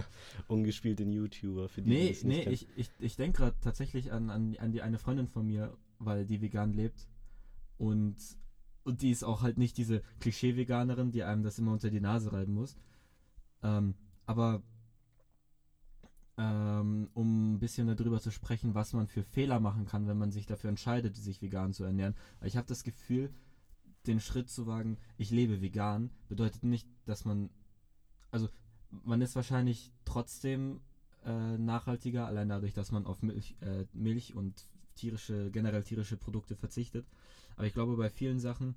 Ungespielten YouTuber. Für die, nee, die nee, ich, ich, ich denke gerade tatsächlich an, an, an die eine Freundin von mir, weil die vegan lebt. Und und die ist auch halt nicht diese Klischee-Veganerin, die einem das immer unter die Nase reiben muss. Ähm, aber ähm, um ein bisschen darüber zu sprechen, was man für Fehler machen kann, wenn man sich dafür entscheidet, sich vegan zu ernähren. Ich habe das Gefühl, den Schritt zu wagen, ich lebe vegan, bedeutet nicht, dass man, also man ist wahrscheinlich trotzdem äh, nachhaltiger, allein dadurch, dass man auf Milch, äh, Milch und tierische, generell tierische Produkte verzichtet. Aber ich glaube, bei vielen Sachen,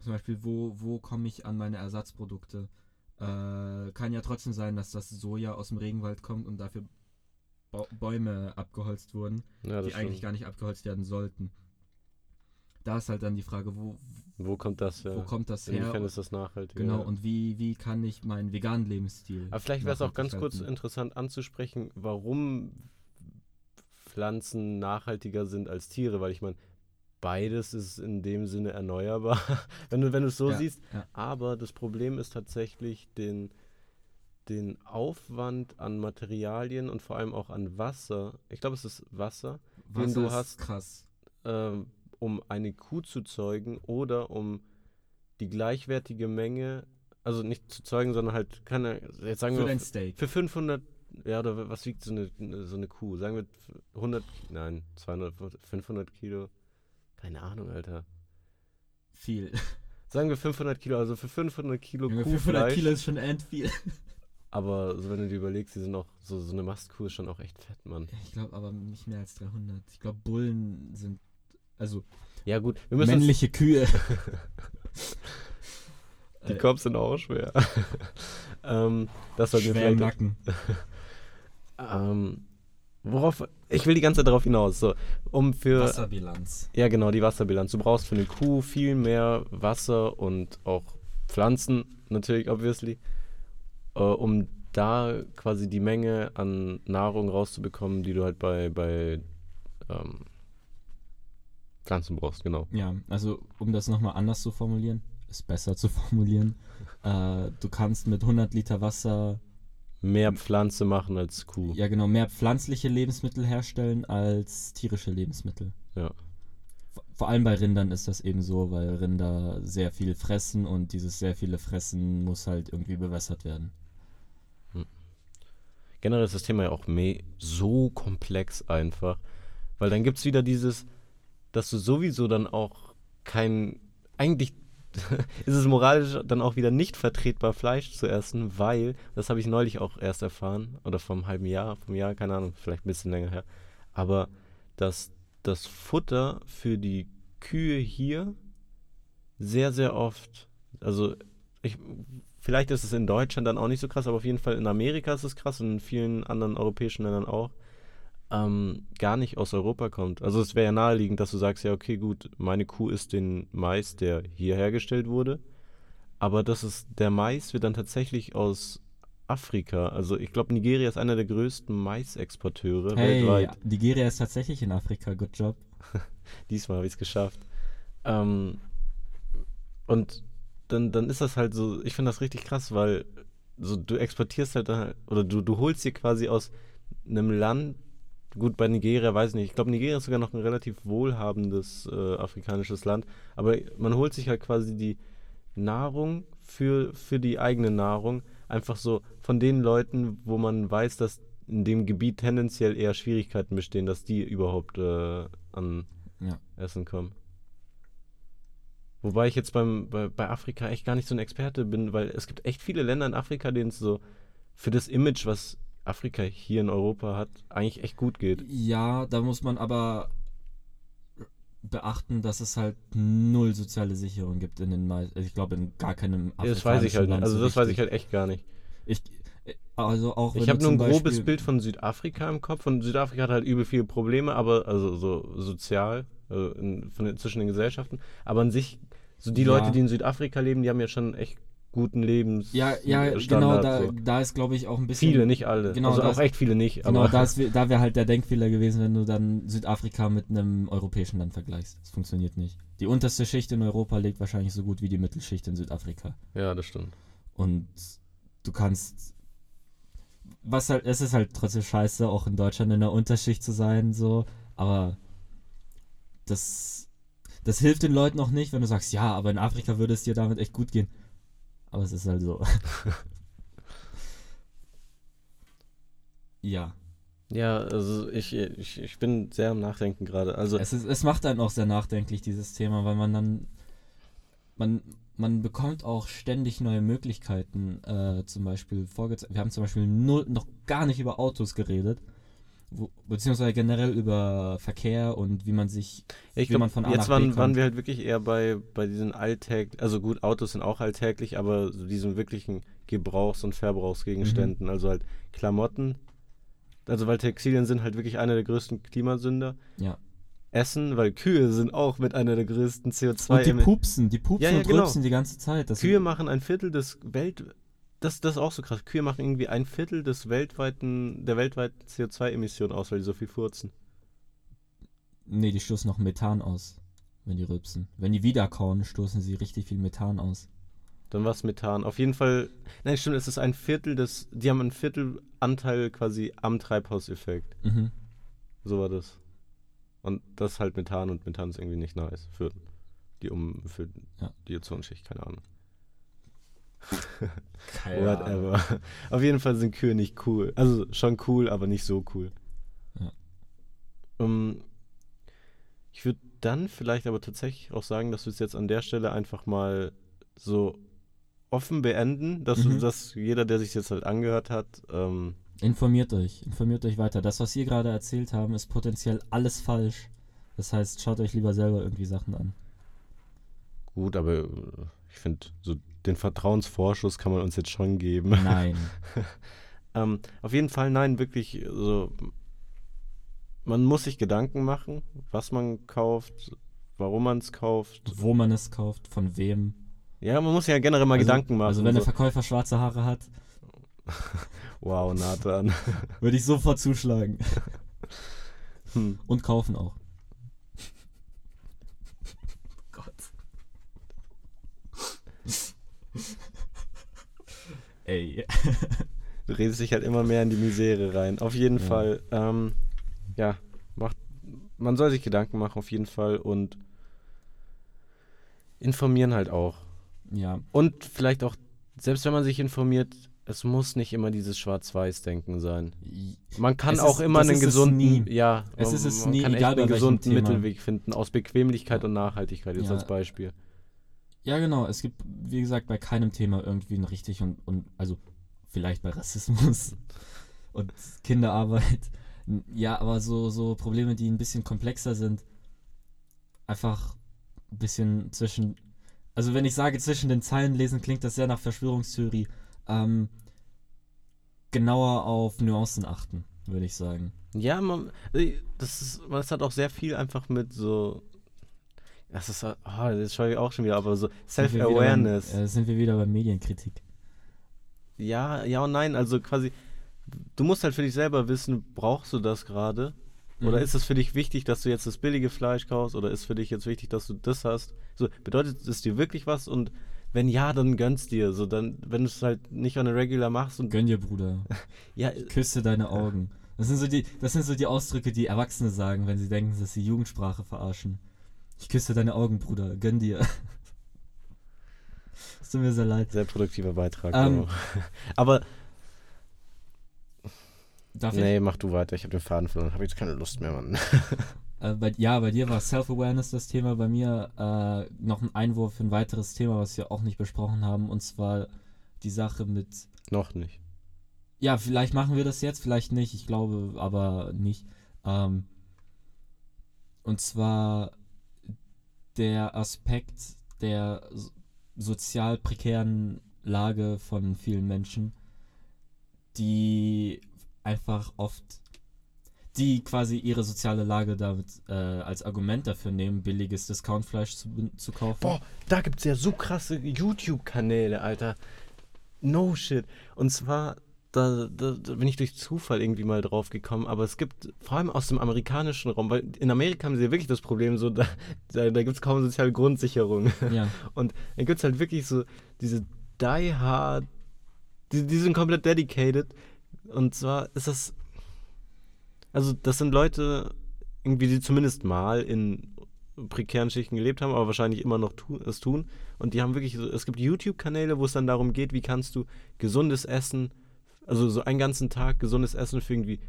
zum Beispiel, wo, wo komme ich an meine Ersatzprodukte? Äh, kann ja trotzdem sein, dass das Soja aus dem Regenwald kommt und dafür ba Bäume abgeholzt wurden, ja, die eigentlich gar nicht abgeholzt werden sollten. Da ist halt dann die Frage, wo, wo kommt das, ja. wo kommt das her? Inwiefern ist das nachhaltig? Genau, ja. und wie, wie kann ich meinen veganen Lebensstil. Aber vielleicht wäre es auch ganz kurz interessant anzusprechen, warum Pflanzen nachhaltiger sind als Tiere, weil ich meine, beides ist in dem Sinne erneuerbar, wenn du, wenn du es so ja, siehst. Ja. Aber das Problem ist tatsächlich den, den Aufwand an Materialien und vor allem auch an Wasser. Ich glaube, es ist Wasser, Wasser den du hast, krass. Ähm, um eine Kuh zu zeugen oder um die gleichwertige Menge, also nicht zu zeugen, sondern halt, kann jetzt sagen für wir, Steak. für 500 ja, oder was wiegt so eine, so eine Kuh? Sagen wir 100, nein, 200, 500 Kilo. Keine Ahnung, Alter. Viel. Sagen wir 500 Kilo, also für 500 Kilo ja, 500 Kilo ist schon end viel. Aber so, wenn du dir überlegst, die sind auch, so, so eine Mastkuh ist schon auch echt fett, Mann. Ich glaube aber nicht mehr als 300. Ich glaube, Bullen sind, also. Ja, gut. männliche Kühe. die Kopf sind auch schwer. ähm, das sollten wir vielleicht. Nacken. Ähm, worauf, ich will die ganze Zeit darauf hinaus, so, um für... Wasserbilanz. Ja, genau, die Wasserbilanz. Du brauchst für eine Kuh viel mehr Wasser und auch Pflanzen, natürlich, obviously, äh, um da quasi die Menge an Nahrung rauszubekommen, die du halt bei, bei ähm, Pflanzen brauchst, genau. Ja, also um das nochmal anders zu formulieren, ist besser zu formulieren. äh, du kannst mit 100 Liter Wasser mehr Pflanze machen als Kuh. Ja, genau, mehr pflanzliche Lebensmittel herstellen als tierische Lebensmittel. Ja. Vor allem bei Rindern ist das eben so, weil Rinder sehr viel fressen und dieses sehr viele Fressen muss halt irgendwie bewässert werden. Hm. Generell ist das Thema ja auch so komplex einfach, weil dann gibt es wieder dieses, dass du sowieso dann auch kein, eigentlich ist es moralisch dann auch wieder nicht vertretbar, Fleisch zu essen, weil, das habe ich neulich auch erst erfahren, oder vom halben Jahr, vom Jahr, keine Ahnung, vielleicht ein bisschen länger her, aber dass das Futter für die Kühe hier sehr, sehr oft, also ich, vielleicht ist es in Deutschland dann auch nicht so krass, aber auf jeden Fall in Amerika ist es krass und in vielen anderen europäischen Ländern auch, ähm, gar nicht aus Europa kommt. Also es wäre ja naheliegend, dass du sagst, ja, okay, gut, meine Kuh isst den Mais, der hier hergestellt wurde. Aber das ist, der Mais wird dann tatsächlich aus Afrika. Also ich glaube, Nigeria ist einer der größten Maisexporteure Hey, weltweit. Nigeria ist tatsächlich in Afrika. Good job. Diesmal habe ich es geschafft. Ähm, und dann, dann ist das halt so, ich finde das richtig krass, weil so du exportierst halt, oder du, du holst dir quasi aus einem Land, gut, bei Nigeria weiß ich nicht, ich glaube, Nigeria ist sogar noch ein relativ wohlhabendes äh, afrikanisches Land, aber man holt sich halt quasi die Nahrung für, für die eigene Nahrung, einfach so von den Leuten, wo man weiß, dass in dem Gebiet tendenziell eher Schwierigkeiten bestehen, dass die überhaupt äh, an Ja. Essen kommen. Wobei ich jetzt beim, bei, bei Afrika echt gar nicht so ein Experte bin, weil es gibt echt viele Länder in Afrika, denen es so für das Image, was Afrika hier in Europa hat, eigentlich echt gut geht. Ja, da muss man aber beachten, dass es halt null soziale Sicherung gibt in den meisten, ich glaube in gar keinem das weiß ich halt afrikanischen nicht. Land Also so das weiß ich richtig. halt echt gar nicht. Ich, also auch Ich habe nur ein grobes Beispiel- Bild von Südafrika im Kopf und Südafrika hat halt übel viele Probleme, aber also so sozial also in, von den, zwischen den Gesellschaften. Aber an sich, so die Ja. Leute, die in Südafrika leben, die haben ja schon echt guten Lebens Ja, ja, genau, da, so. da ist glaube ich auch ein bisschen Viele, nicht alle. Genau, also auch ist- echt viele nicht. Genau, aber da, ist, da wäre halt der Denkfehler gewesen, wenn du dann Südafrika mit einem europäischen Land vergleichst. Das funktioniert nicht. Die unterste Schicht in Europa lebt wahrscheinlich so gut wie die Mittelschicht in Südafrika. ja, das stimmt. Und du kannst. Was halt, es ist halt trotzdem scheiße, auch in Deutschland in der Unterschicht zu sein, so, aber das, das hilft den Leuten auch nicht, wenn du sagst, ja, aber in Afrika würde es dir damit echt gut gehen. Aber es ist halt so. ja. Ja, also ich, ich, ich bin sehr am Nachdenken gerade. Also Es, ist, es macht einen auch sehr nachdenklich, dieses Thema, weil man dann. Man, man bekommt auch ständig neue Möglichkeiten. Äh, zum Beispiel vorgezeigt. Wir haben zum Beispiel null, noch gar nicht über Autos geredet. Wo, beziehungsweise generell über Verkehr und wie man sich. Ja, ich wie man glaube, von A jetzt nach B waren, waren wir halt wirklich eher bei, bei diesen alltäglichen, also gut, Autos sind auch alltäglich, aber so diesen wirklichen Gebrauchs- und Verbrauchsgegenständen, Mhm. also halt Klamotten. Also weil Textilien sind halt wirklich einer der größten Klimasünder. Ja. Essen, weil Kühe sind auch mit einer der größten CO2 Und die pupsen, die pupsen Ja, ja, und genau. rülpsen die ganze Zeit. Das Kühe machen ein Viertel des Welt das, das ist auch so krass. Kühe machen irgendwie ein Viertel des weltweiten, der weltweiten CO2-Emissionen aus, weil die so viel furzen. Nee, die stoßen noch Methan aus, wenn die rülpsen. Wenn die wiederkauen, stoßen sie richtig viel Methan aus. Dann war es Methan. Auf jeden Fall, nein, stimmt, es ist ein Viertel des, die haben ein Viertel Anteil quasi am Treibhauseffekt. Mhm. So war das. Und das ist halt Methan und Methan ist irgendwie nicht nice für die um für Ja. die Ozonschicht, keine Ahnung. Keine Whatever. Auf jeden Fall sind Kühe nicht cool. Also schon cool, aber nicht so cool. Ja. Ähm, ich würde dann vielleicht aber tatsächlich auch sagen, dass wir es jetzt an der Stelle einfach mal so offen beenden, dass, Mhm. dass jeder, der sich jetzt halt angehört hat, ähm, Informiert euch, informiert euch weiter. Das, was wir gerade erzählt haben, ist potenziell alles falsch. Das heißt, schaut euch lieber selber irgendwie Sachen an. gut, aber äh, ich finde, so den Vertrauensvorschuss kann man uns jetzt schon geben. Nein. Ähm, auf jeden Fall, nein, wirklich, so, man muss sich Gedanken machen, was man kauft, warum man es kauft. Wo man es kauft, von wem. Ja, man muss ja generell mal also, Gedanken machen. Also wenn der so. Verkäufer schwarze Haare hat, Wow, Nathan. würde ich sofort zuschlagen. Hm. Und kaufen auch. Ey. Du redest dich halt immer mehr in die Misere rein. Auf jeden Ja. Fall, ähm, ja, macht, man soll sich Gedanken machen, auf jeden Fall und informieren halt auch. Ja, Und vielleicht auch, selbst wenn man sich informiert, es muss nicht immer dieses Schwarz-Weiß-Denken sein. Man kann Es auch ist- immer einen gesunden, nie. ja, Es man, ist es man nie, kann echt egal bei einen gesunden. Mittelweg finden aus Bequemlichkeit und Nachhaltigkeit jetzt Ja. als Beispiel. Ja, genau. Es gibt, wie gesagt, bei keinem Thema irgendwie ein richtig und, und also vielleicht bei Rassismus und Kinderarbeit. Ja, aber so, so Probleme, die ein bisschen komplexer sind, einfach ein bisschen zwischen. Also wenn ich sage zwischen den Zeilen lesen, klingt das sehr nach Verschwörungstheorie. Ähm, genauer auf Nuancen achten. würde ich sagen. Ja, man, das ist, das hat auch sehr viel einfach mit so, das ist, oh, das schaue ich auch schon wieder, aber so Sind Self-Awareness. Äh, sind wir wieder bei Medienkritik. Ja, ja und nein, also quasi, du musst halt für dich selber wissen, brauchst du das gerade? Oder Mhm. ist es für dich wichtig, dass du jetzt das billige Fleisch kaufst? Oder ist für dich jetzt wichtig, dass du das hast? So, bedeutet es dir wirklich was? Und wenn ja, dann gönn's dir. So, dann, wenn du es halt nicht on a regular machst und Gönn dir, Bruder. ja, Küsse deine Augen. Das sind, so die, das sind so die Ausdrücke, die Erwachsene sagen, wenn sie denken, dass sie Jugendsprache verarschen. Ich küsse deine Augen, Bruder. Gönn dir. Es tut mir sehr leid. sehr produktiver Beitrag. Ähm. Aber Darf nee, mach du weiter. Ich habe den Faden verloren. Habe jetzt keine Lust mehr, Mann. ich? Äh, bei, ja, bei dir war Self-Awareness das Thema. Bei mir äh, noch ein Einwurf für ein weiteres Thema, was wir auch nicht besprochen haben. Und zwar die Sache mit Noch nicht. Ja, vielleicht machen wir das jetzt, vielleicht nicht. Ich glaube aber nicht. Ähm, und zwar der Aspekt der so- sozial prekären Lage von vielen Menschen, die einfach oft, die quasi ihre soziale Lage damit äh, als Argument dafür nehmen, billiges Discountfleisch zu, zu kaufen. Boah, da gibt es ja so krasse YouTube-Kanäle, Alter. No shit. Und zwar, da, da, da bin ich durch Zufall irgendwie mal drauf gekommen, aber es gibt, vor allem aus dem amerikanischen Raum, weil in Amerika haben sie ja wirklich das Problem, so, da, da, da gibt es kaum soziale Grundsicherung. Ja, Und dann gibt es halt wirklich so diese Die Hard, die, die sind komplett dedicated. Und zwar ist das, also das sind Leute, irgendwie, die zumindest mal in prekären Schichten gelebt haben, aber wahrscheinlich immer noch tu es tun. Und die haben wirklich, so, es gibt YouTube-Kanäle, wo es dann darum geht, wie kannst du gesundes Essen, also so einen ganzen Tag gesundes Essen für irgendwie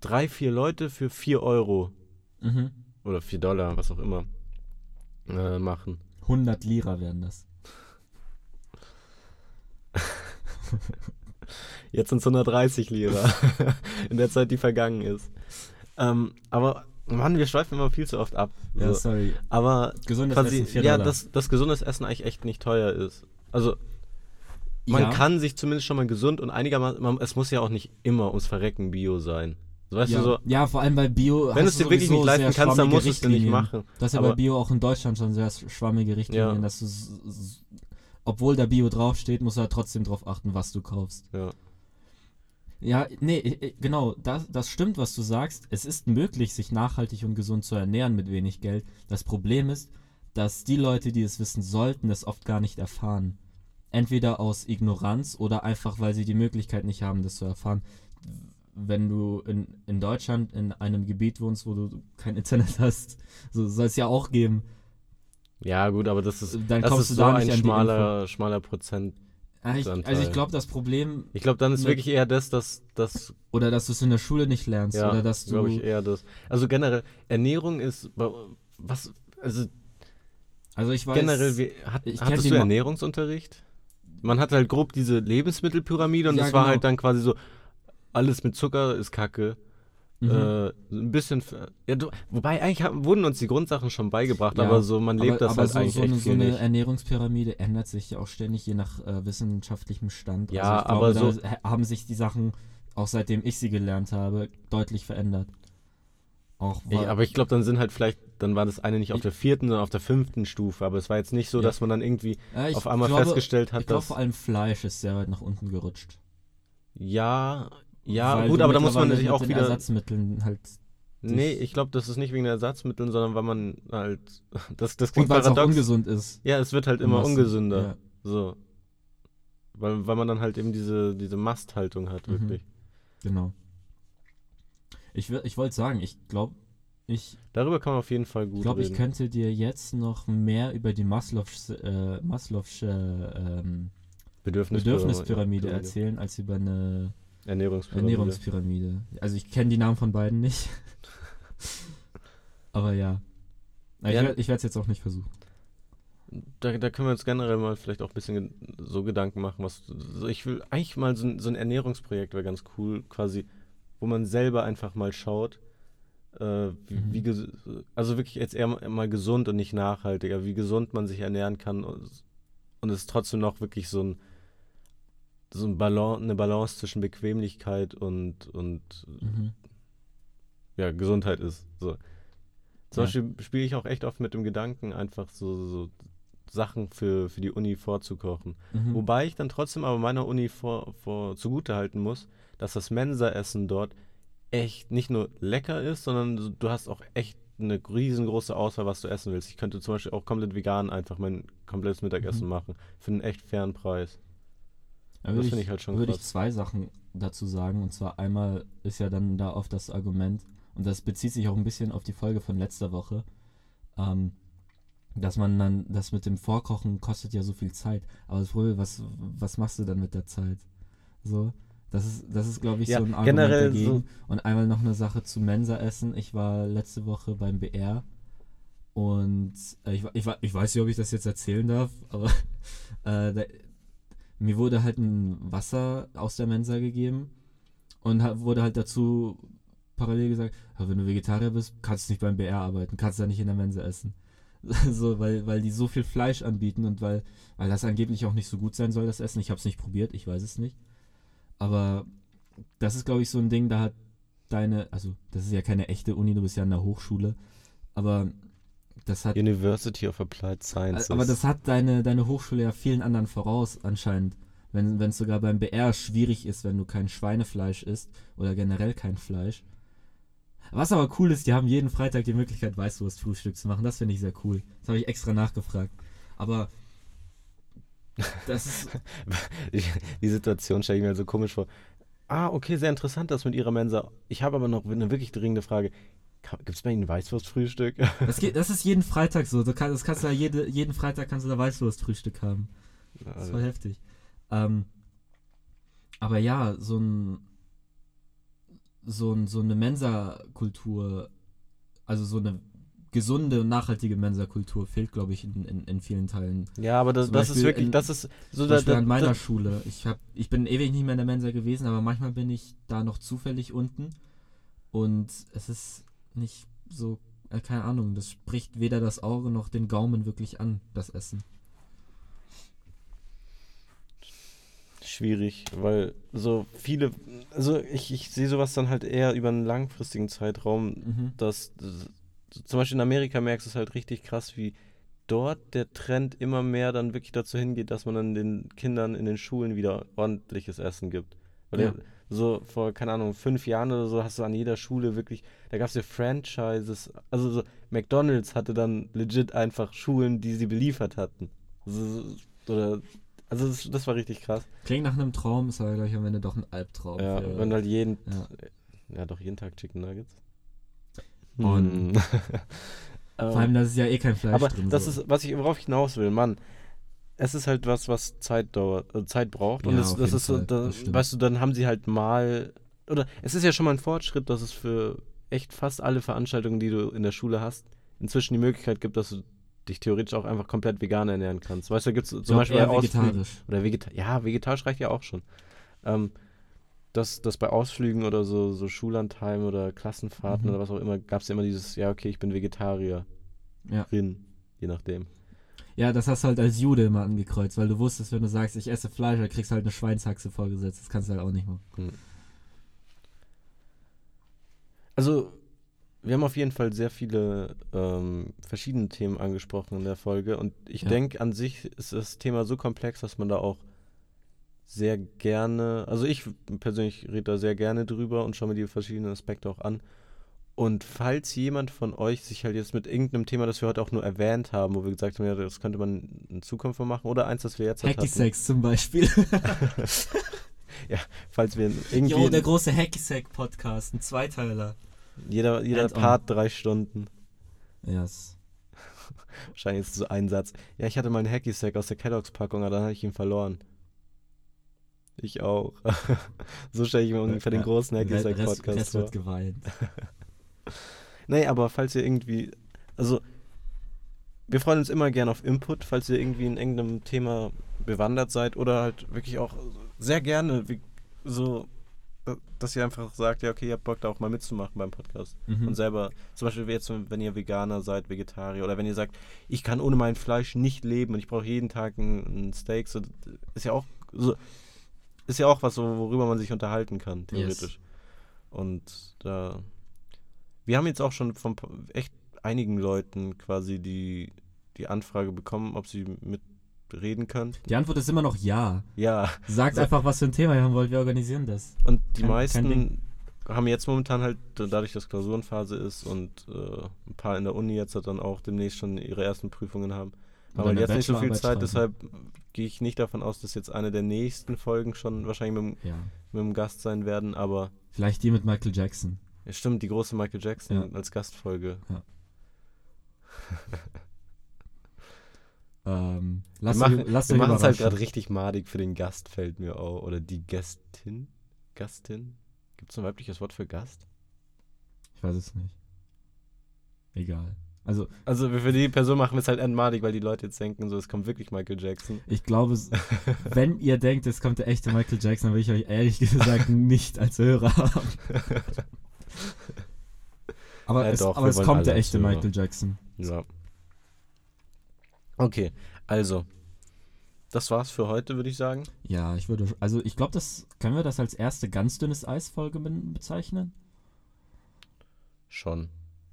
drei, vier Leute für vier Euro mhm. oder vier Dollar, was auch immer, äh, machen. 100 Lira werden das. Jetzt sind es 130 Lira. In der Zeit, die vergangen ist. Ähm, aber, Mann, wir schweifen immer viel zu oft ab. Ja, So. sorry. Aber Gesundes quasi, Essen, 4 ja, dass, dass gesundes Essen eigentlich echt nicht teuer ist. Also, man Ja. kann sich zumindest schon mal gesund und einigermaßen, man, es muss ja auch nicht immer ums Verrecken Bio sein. Weißt ja. du, so, ja, vor allem bei Bio. wenn du es dir wirklich nicht leisten kannst, dann musst du es dir nicht machen. Das ist ja bei Bio auch in Deutschland schon sehr schwammige Richtlinien, Ja. dass du, obwohl da Bio draufsteht, musst du halt trotzdem drauf achten, was du kaufst. Ja. Ja, nee, genau, das, das stimmt, was du sagst. Es ist möglich, sich nachhaltig und gesund zu ernähren mit wenig Geld. Das Problem ist, dass die Leute, die es wissen sollten, es oft gar nicht erfahren. Entweder aus Ignoranz oder einfach, weil sie die Möglichkeit nicht haben, das zu erfahren. Wenn du in, in Deutschland in einem Gebiet wohnst, wo du kein Internet hast, so soll es ja auch geben. ja, gut, aber das ist, Dann das kommst ist du so da nicht ein schmaler, schmaler Prozent. Ah, Ich, also ich glaube, das Problem, Ich glaube, dann ist Mit- wirklich eher das, dass, dass oder dass du es in der Schule nicht lernst, Ja, oder dass du glaube ich eher das. Also generell, Ernährung ist, was, also Also ich weiß. generell, wie, hat, ich hattest du Ernährungsunterricht? Man hat halt grob diese Lebensmittelpyramide und Ja, das war genau. halt dann quasi so, alles mit Zucker ist Kacke. Mhm. Äh, ein bisschen, ja, du, wobei eigentlich haben, wurden uns die Grundsachen schon beigebracht, Ja, aber so, man lebt das halt so, eigentlich so, echt eine, so viel eine nicht. Ernährungspyramide ändert sich ja auch ständig je nach äh, wissenschaftlichem Stand. Ja, also ich glaube, aber da ha- haben sich die Sachen, auch seitdem ich sie gelernt habe, deutlich verändert. Auch Ja, aber ich glaube, dann sind halt vielleicht, dann war das eine nicht auf der vierten, sondern auf der fünften Stufe. Aber es war jetzt nicht so, Ja. dass man dann irgendwie Ja, auf einmal glaube, festgestellt hat, Ich glaube dass. vor allem Fleisch ist sehr weit nach unten gerutscht. Ja, ja, Weil gut, aber da muss man natürlich mit auch den wieder. Ersatzmitteln halt. Nee, ich glaube, das ist nicht wegen der Ersatzmitteln, sondern weil man halt. Das, das klingt weil es auch paradox. ungesund ist. Ja, es wird halt immer Massen. ungesünder. Ja. So. Weil, weil man dann halt eben diese, diese Masthaltung hat, Mhm. wirklich. Genau. Ich, ich wollte sagen, ich glaube, ich, Darüber kann man auf jeden Fall gut ich, glaub, ich könnte dir jetzt noch mehr über die Maslow'sche, äh, Maslow'sche ähm, Bedürfnispyramide, Bedürfnispyramide erzählen, als über eine Ernährungspyramide. Ernährungspyramide. Also ich kenne die Namen von beiden nicht. Aber ja. Ich, Ja. ich werde es jetzt auch nicht versuchen. Da, da können wir uns generell mal vielleicht auch ein bisschen so Gedanken machen, was so ich will eigentlich mal so so ein Ernährungsprojekt wäre ganz cool, quasi, wo man selber einfach mal schaut, äh, wie, Mhm. wie also wirklich jetzt eher mal- mal gesund und nicht nachhaltiger, wie gesund man sich ernähren kann und, und es trotzdem noch wirklich so ein so ein Balance, eine Balance zwischen Bequemlichkeit und, und Mhm. ja, Gesundheit ist. So. Zum Ja. Beispiel spiele ich auch echt oft mit dem Gedanken, einfach so, so Sachen für, für die Uni vorzukochen. Mhm. Wobei ich dann trotzdem aber meiner Uni vor, vor zugute halten muss, dass das Mensaessen dort echt nicht nur lecker ist, sondern du- hast auch echt eine riesengroße Auswahl, was du essen willst. Ich könnte zum Beispiel auch komplett vegan einfach mein komplettes Mittagessen Mhm. machen. Für einen echt fairen Preis. Da Das finde ich halt schon würde ich zwei Sachen dazu sagen. Und zwar einmal ist ja dann da oft das Argument, und das bezieht sich auch ein bisschen auf die Folge von letzter Woche, ähm, dass man dann, das mit dem Vorkochen kostet ja so viel Zeit. Aber das Problem, was, was machst du dann mit der Zeit? So, das ist, das ist glaube ich, Ja, so ein Argument generell dagegen. so- Und einmal noch eine Sache zu Mensa-Essen. Ich war letzte Woche beim BR und äh, ich, ich, ich weiß nicht, ob ich das jetzt erzählen darf, aber äh, da, mir wurde halt ein Wasser aus der Mensa gegeben und wurde halt dazu parallel gesagt, "Ja, wenn du Vegetarier bist, kannst du nicht beim BR arbeiten, kannst da nicht in der Mensa essen. so, weil, weil die so viel Fleisch anbieten und weil, weil das angeblich auch nicht so gut sein soll, das Essen. Ich habe es nicht probiert, ich weiß es nicht. Aber das ist, glaube ich, so ein Ding, da hat deine, also das ist ja keine echte Uni, du bist ja an der Hochschule, aber das hat University of Applied Sciences. aber das hat deine, deine Hochschule ja vielen anderen voraus anscheinend. Wenn es sogar beim BR schwierig ist, wenn du kein Schweinefleisch isst oder generell kein Fleisch. Was aber cool ist, die haben jeden Freitag die Möglichkeit, Weißwurstfrühstück zu machen. Das finde ich sehr cool. Das habe ich extra nachgefragt. Aber. Die, die Situation stelle ich mir so komisch vor. Ah, okay, sehr interessant das mit Ihrer Mensa. Ich habe aber noch eine wirklich dringende Frage. Gibt es bei Ihnen Weißwurstfrühstück? Das, geht, das ist jeden Freitag so. Du kannst, das kannst du ja jede, jeden Freitag kannst du da Weißwurstfrühstück haben. Das ist voll heftig. Ähm, aber ja, so ein so, ein, so eine Mensa-Kultur, also so eine gesunde und nachhaltige Mensa-Kultur fehlt, glaube ich, in, in, in vielen Teilen. Ja, aber das, Zum das ist wirklich, in- das ist so Zum da, da, an meiner da, Schule. Ich, hab, ich bin ewig nicht mehr in der Mensa gewesen, aber manchmal bin ich da noch zufällig unten und es ist nicht so, äh, keine Ahnung, das spricht weder das Auge noch den Gaumen wirklich an, das Essen. schwierig, weil so viele, also ich, ich sehe sowas dann halt eher über einen langfristigen Zeitraum, Mhm. dass, dass zum Beispiel in Amerika merkst du es halt richtig krass, wie dort der Trend immer mehr dann wirklich dazu hingeht, dass man dann den Kindern in den Schulen wieder ordentliches Essen gibt. Weil Ja. so vor, keine Ahnung, fünf Jahren oder so hast du an jeder Schule wirklich, da gab es ja Franchises, also so McDonalds hatte dann legit einfach Schulen, die sie beliefert hatten. So, oder, also das, das war richtig krass. Klingt nach einem Traum, ist aber gleich am Ende doch ein Albtraum. Ja, wenn halt jeden, ja. ja doch jeden Tag Chicken Nuggets. Und- Hm. Vor allem, da ist ja eh kein Fleisch Aber drin. das so. ist, was ich worauf ich hinaus will, Mann. Es ist halt was, was Zeit dauert, äh, Zeit braucht. Und Ja, das, auf das jeden ist so, Fall, da, das weißt du, dann haben sie halt mal. Oder es ist ja schon mal ein Fortschritt, dass es für echt fast alle Veranstaltungen, die du in der Schule hast, inzwischen die Möglichkeit gibt, dass du dich theoretisch auch einfach komplett vegan ernähren kannst. Weißt du, da gibt es zum Beispiel eher vegetarisch. oder Vegeta ja, vegetarisch reicht ja auch schon. Ähm, dass, dass bei Ausflügen oder so, so Schullandheim oder Klassenfahrten Mhm. oder was auch immer, gab es ja immer dieses, ja, okay, ich bin Vegetarier. Ja. Je nachdem. Ja, das hast du halt als Jude immer angekreuzt, weil du wusstest, wenn du sagst, ich esse Fleisch, dann kriegst du halt eine Schweinshaxe vorgesetzt. Das kannst du halt auch nicht machen. Also, wir haben auf jeden Fall sehr viele ähm, verschiedene Themen angesprochen in der Folge und ich Ja. denke, an sich ist das Thema so komplex, dass man da auch sehr gerne, also ich persönlich rede da sehr gerne drüber und schaue mir die verschiedenen Aspekte auch an. Und falls jemand von euch sich halt jetzt mit irgendeinem Thema, das wir heute auch nur erwähnt haben, wo wir gesagt haben, ja, das könnte man in Zukunft mal machen, oder eins, das wir jetzt halt Hacky hatten, Sex zum Beispiel. falls wir irgendwie, Jo, der große Hacky Sack Podcast, ein Zweiteiler. jeder, jeder. Part drei Stunden. Ja, yes. Wahrscheinlich ist so ein Satz. Ja, ich hatte mal einen Hacky Sack aus der Kellogg's Packung, aber dann habe ich ihn verloren. Ich auch. so stelle ich mir ungefähr den Ja, großen Hacky Rest, Sack Rest, Podcast Rest vor. wird geweint. Nee, aber falls ihr irgendwie, also wir freuen uns immer gern auf Input, falls ihr irgendwie in irgendeinem Thema bewandert seid oder halt wirklich auch sehr gerne wie, so, dass ihr einfach sagt, ja, okay, ihr habt Bock da auch mal mitzumachen beim Podcast. Mhm. Und selber, zum Beispiel jetzt, wenn ihr Veganer seid, Vegetarier oder wenn ihr sagt, ich kann ohne mein Fleisch nicht leben und ich brauche jeden Tag ein, ein Steak, so, ist ja auch so. Ist ja auch was, worüber man sich unterhalten kann, theoretisch. Und da. Wir haben jetzt auch schon von echt einigen Leuten quasi die, die Anfrage bekommen, ob sie mitreden können. Die Antwort ist immer noch ja. Ja, Sagt So. einfach, was für ein Thema ihr haben wollt, wir organisieren das. und die Kein- kein meisten Ding. haben jetzt momentan halt, dadurch, dass Klausurenphase ist und äh, ein paar in der Uni jetzt halt dann auch demnächst schon ihre ersten Prüfungen haben, Halt jetzt nicht so viel Zeit, deshalb gehe ich nicht davon aus, dass jetzt eine der nächsten Folgen schon wahrscheinlich mit, dem- Ja. mit dem Gast sein werden, aber Vielleicht die mit Michael Jackson. ja, stimmt, die große Michael Jackson Ja. als Gastfolge. Ähm, Wir lass machen, euch- lasst wir machen es halt gerade richtig madig für den Gast, fällt mir auch. Oder die Gästin? Gastin? Gibt es ein weibliches Wort für Gast? Ich weiß es nicht. Egal. Also, Also für die Person machen wir es halt endmalig, weil die Leute jetzt denken, so es kommt wirklich Michael Jackson. ich glaube, wenn ihr denkt, es kommt der echte Michael Jackson, dann will ich euch ehrlich gesagt nicht als Hörer haben. Aber Ja, es, doch, aber es kommt der echte Hörer. Michael Jackson. Ja. Okay, also. Das war's für heute, würde ich sagen. Ja, ich würde, also ich glaube, das können wir das als erste ganz dünnes Eis-Folge bezeichnen. Schon.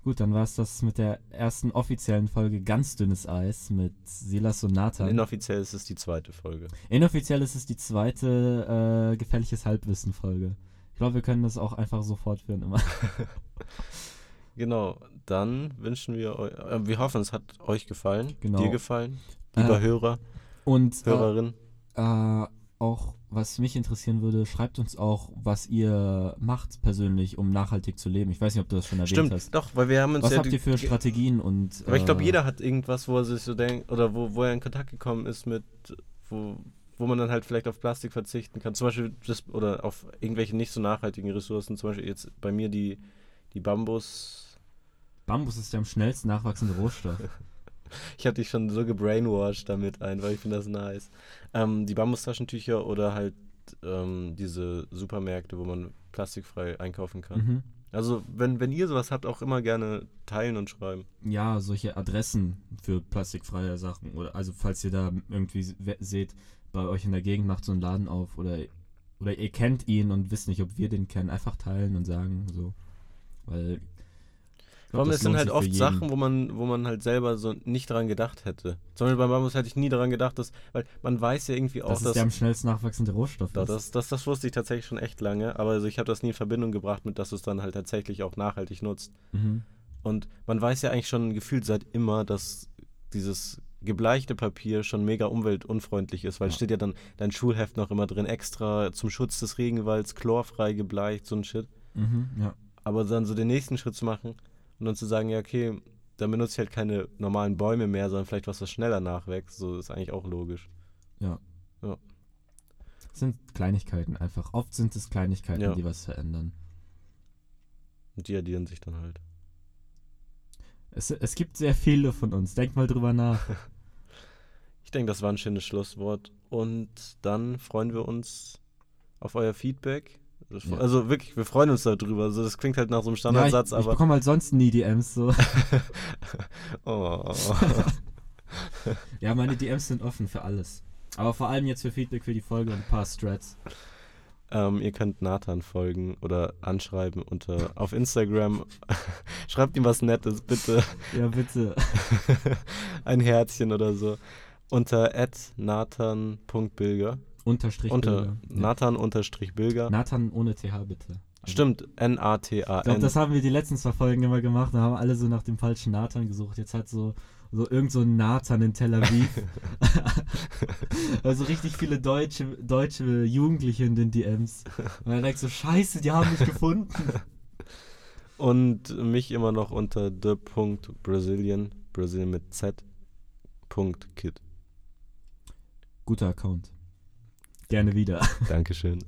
Gut, dann war es das mit der ersten offiziellen Folge ganz dünnes Eis mit Silas und Und Nathan. inoffiziell ist es die zweite Folge. Inoffiziell ist es die zweite äh, gefährliches Halbwissen-Folge. Ich glaube, wir können das auch einfach so fortführen immer. Genau, dann wünschen wir euch, äh, wir hoffen, es hat euch gefallen, Genau. dir gefallen, lieber Äh, Hörer, Und äh, Hörerin. äh, auch, was mich interessieren würde, schreibt uns auch, was ihr macht persönlich, um nachhaltig zu leben. Ich weiß nicht, ob du das schon erwähnt Stimmt, hast. doch, weil wir haben uns Was ja habt ihr für Strategien und Aber ich glaube, äh, jeder hat irgendwas, wo er sich so denkt, oder wo, wo er in Kontakt gekommen ist mit, wo, wo man dann halt vielleicht auf Plastik verzichten kann. Zum Beispiel, das, oder auf irgendwelche nicht so nachhaltigen Ressourcen. Zum Beispiel jetzt bei mir die, die Bambus. Bambus ist der am schnellsten nachwachsende Rohstoff. Ich hatte dich schon so gebrainwashed damit ein, weil ich finde das nice. Ähm, die Bambustaschentücher oder halt ähm, diese Supermärkte, wo man plastikfrei einkaufen kann. mhm. Also, wenn, wenn ihr sowas habt, auch immer gerne teilen und schreiben. Ja, solche Adressen für plastikfreie Sachen. Oder also falls ihr da irgendwie se- seht, bei euch in der Gegend macht so ein Laden auf oder, oder ihr kennt ihn und wisst nicht, ob wir den kennen, einfach teilen und sagen so. Weil. Allem, das es sind halt oft. Sachen, wo man, wo man halt selber so nicht dran gedacht hätte. Zum Beispiel beim Bambus hätte ich nie daran gedacht, dass, weil man weiß ja irgendwie auch, dass es dass, der am schnellst nachwachsende Rohstoff da, ist. das, das, das wusste ich tatsächlich schon echt lange, aber also ich habe das nie in Verbindung gebracht mit, dass du es dann halt tatsächlich auch nachhaltig nutzt. Mhm. Und man weiß ja eigentlich schon gefühlt seit immer, dass dieses gebleichte Papier schon mega umweltunfreundlich ist, weil Ja. steht ja dann dein Schulheft noch immer drin, extra zum Schutz des Regenwalds, chlorfrei gebleicht, so ein Shit. Mhm, ja. Aber dann so den nächsten Schritt zu machen und dann zu sagen, ja, okay, dann benutze ich halt keine normalen Bäume mehr, sondern vielleicht was, was schneller nachwächst, so ist eigentlich auch logisch. Es sind Kleinigkeiten einfach. Oft sind es Kleinigkeiten, Ja. die was verändern. Und die addieren sich dann halt. Es, es gibt sehr viele von uns. Denkt mal drüber nach. Ich denke, das war ein schönes Schlusswort. Und dann freuen wir uns auf euer Feedback. Ja. Also wirklich, wir freuen uns darüber. Also das klingt halt nach so einem ja, ich, Standardsatz, ich aber. bekomme halt sonst nie DMs so. oh. Ja, meine DMs sind offen für alles. Aber vor allem jetzt für Feedback für die Folge und ein paar Strats. ähm, ihr könnt Nathan folgen oder anschreiben unter auf Instagram. Schreibt ihm was Nettes, bitte. Ja, bitte. ein Herzchen oder so. Unter nathan.bilger. Unterstrich Unter Bilder. Ja. Nathan unterstrich Bilger. Nathan ohne TH, bitte. Also, Stimmt, Ich glaube, N-A-T-A-N. das haben wir die letzten zwei Folgen immer gemacht. Da haben alle so nach dem falschen Nathan gesucht. Jetzt hat so, so irgend so ein Nathan in Tel Aviv. also richtig viele deutsche, deutsche Jugendliche in den DMs. Und dann denkst du, scheiße, die haben mich gefunden. Und mich immer noch unter the.brazilian, Brazilian mit Z. Punkt Kid. Guter Account. Gerne wieder. Dankeschön.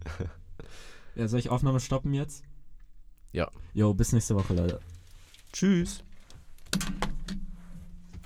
Ja, soll ich Aufnahme stoppen jetzt? Ja. Jo, bis nächste Woche, Leute. Tschüss.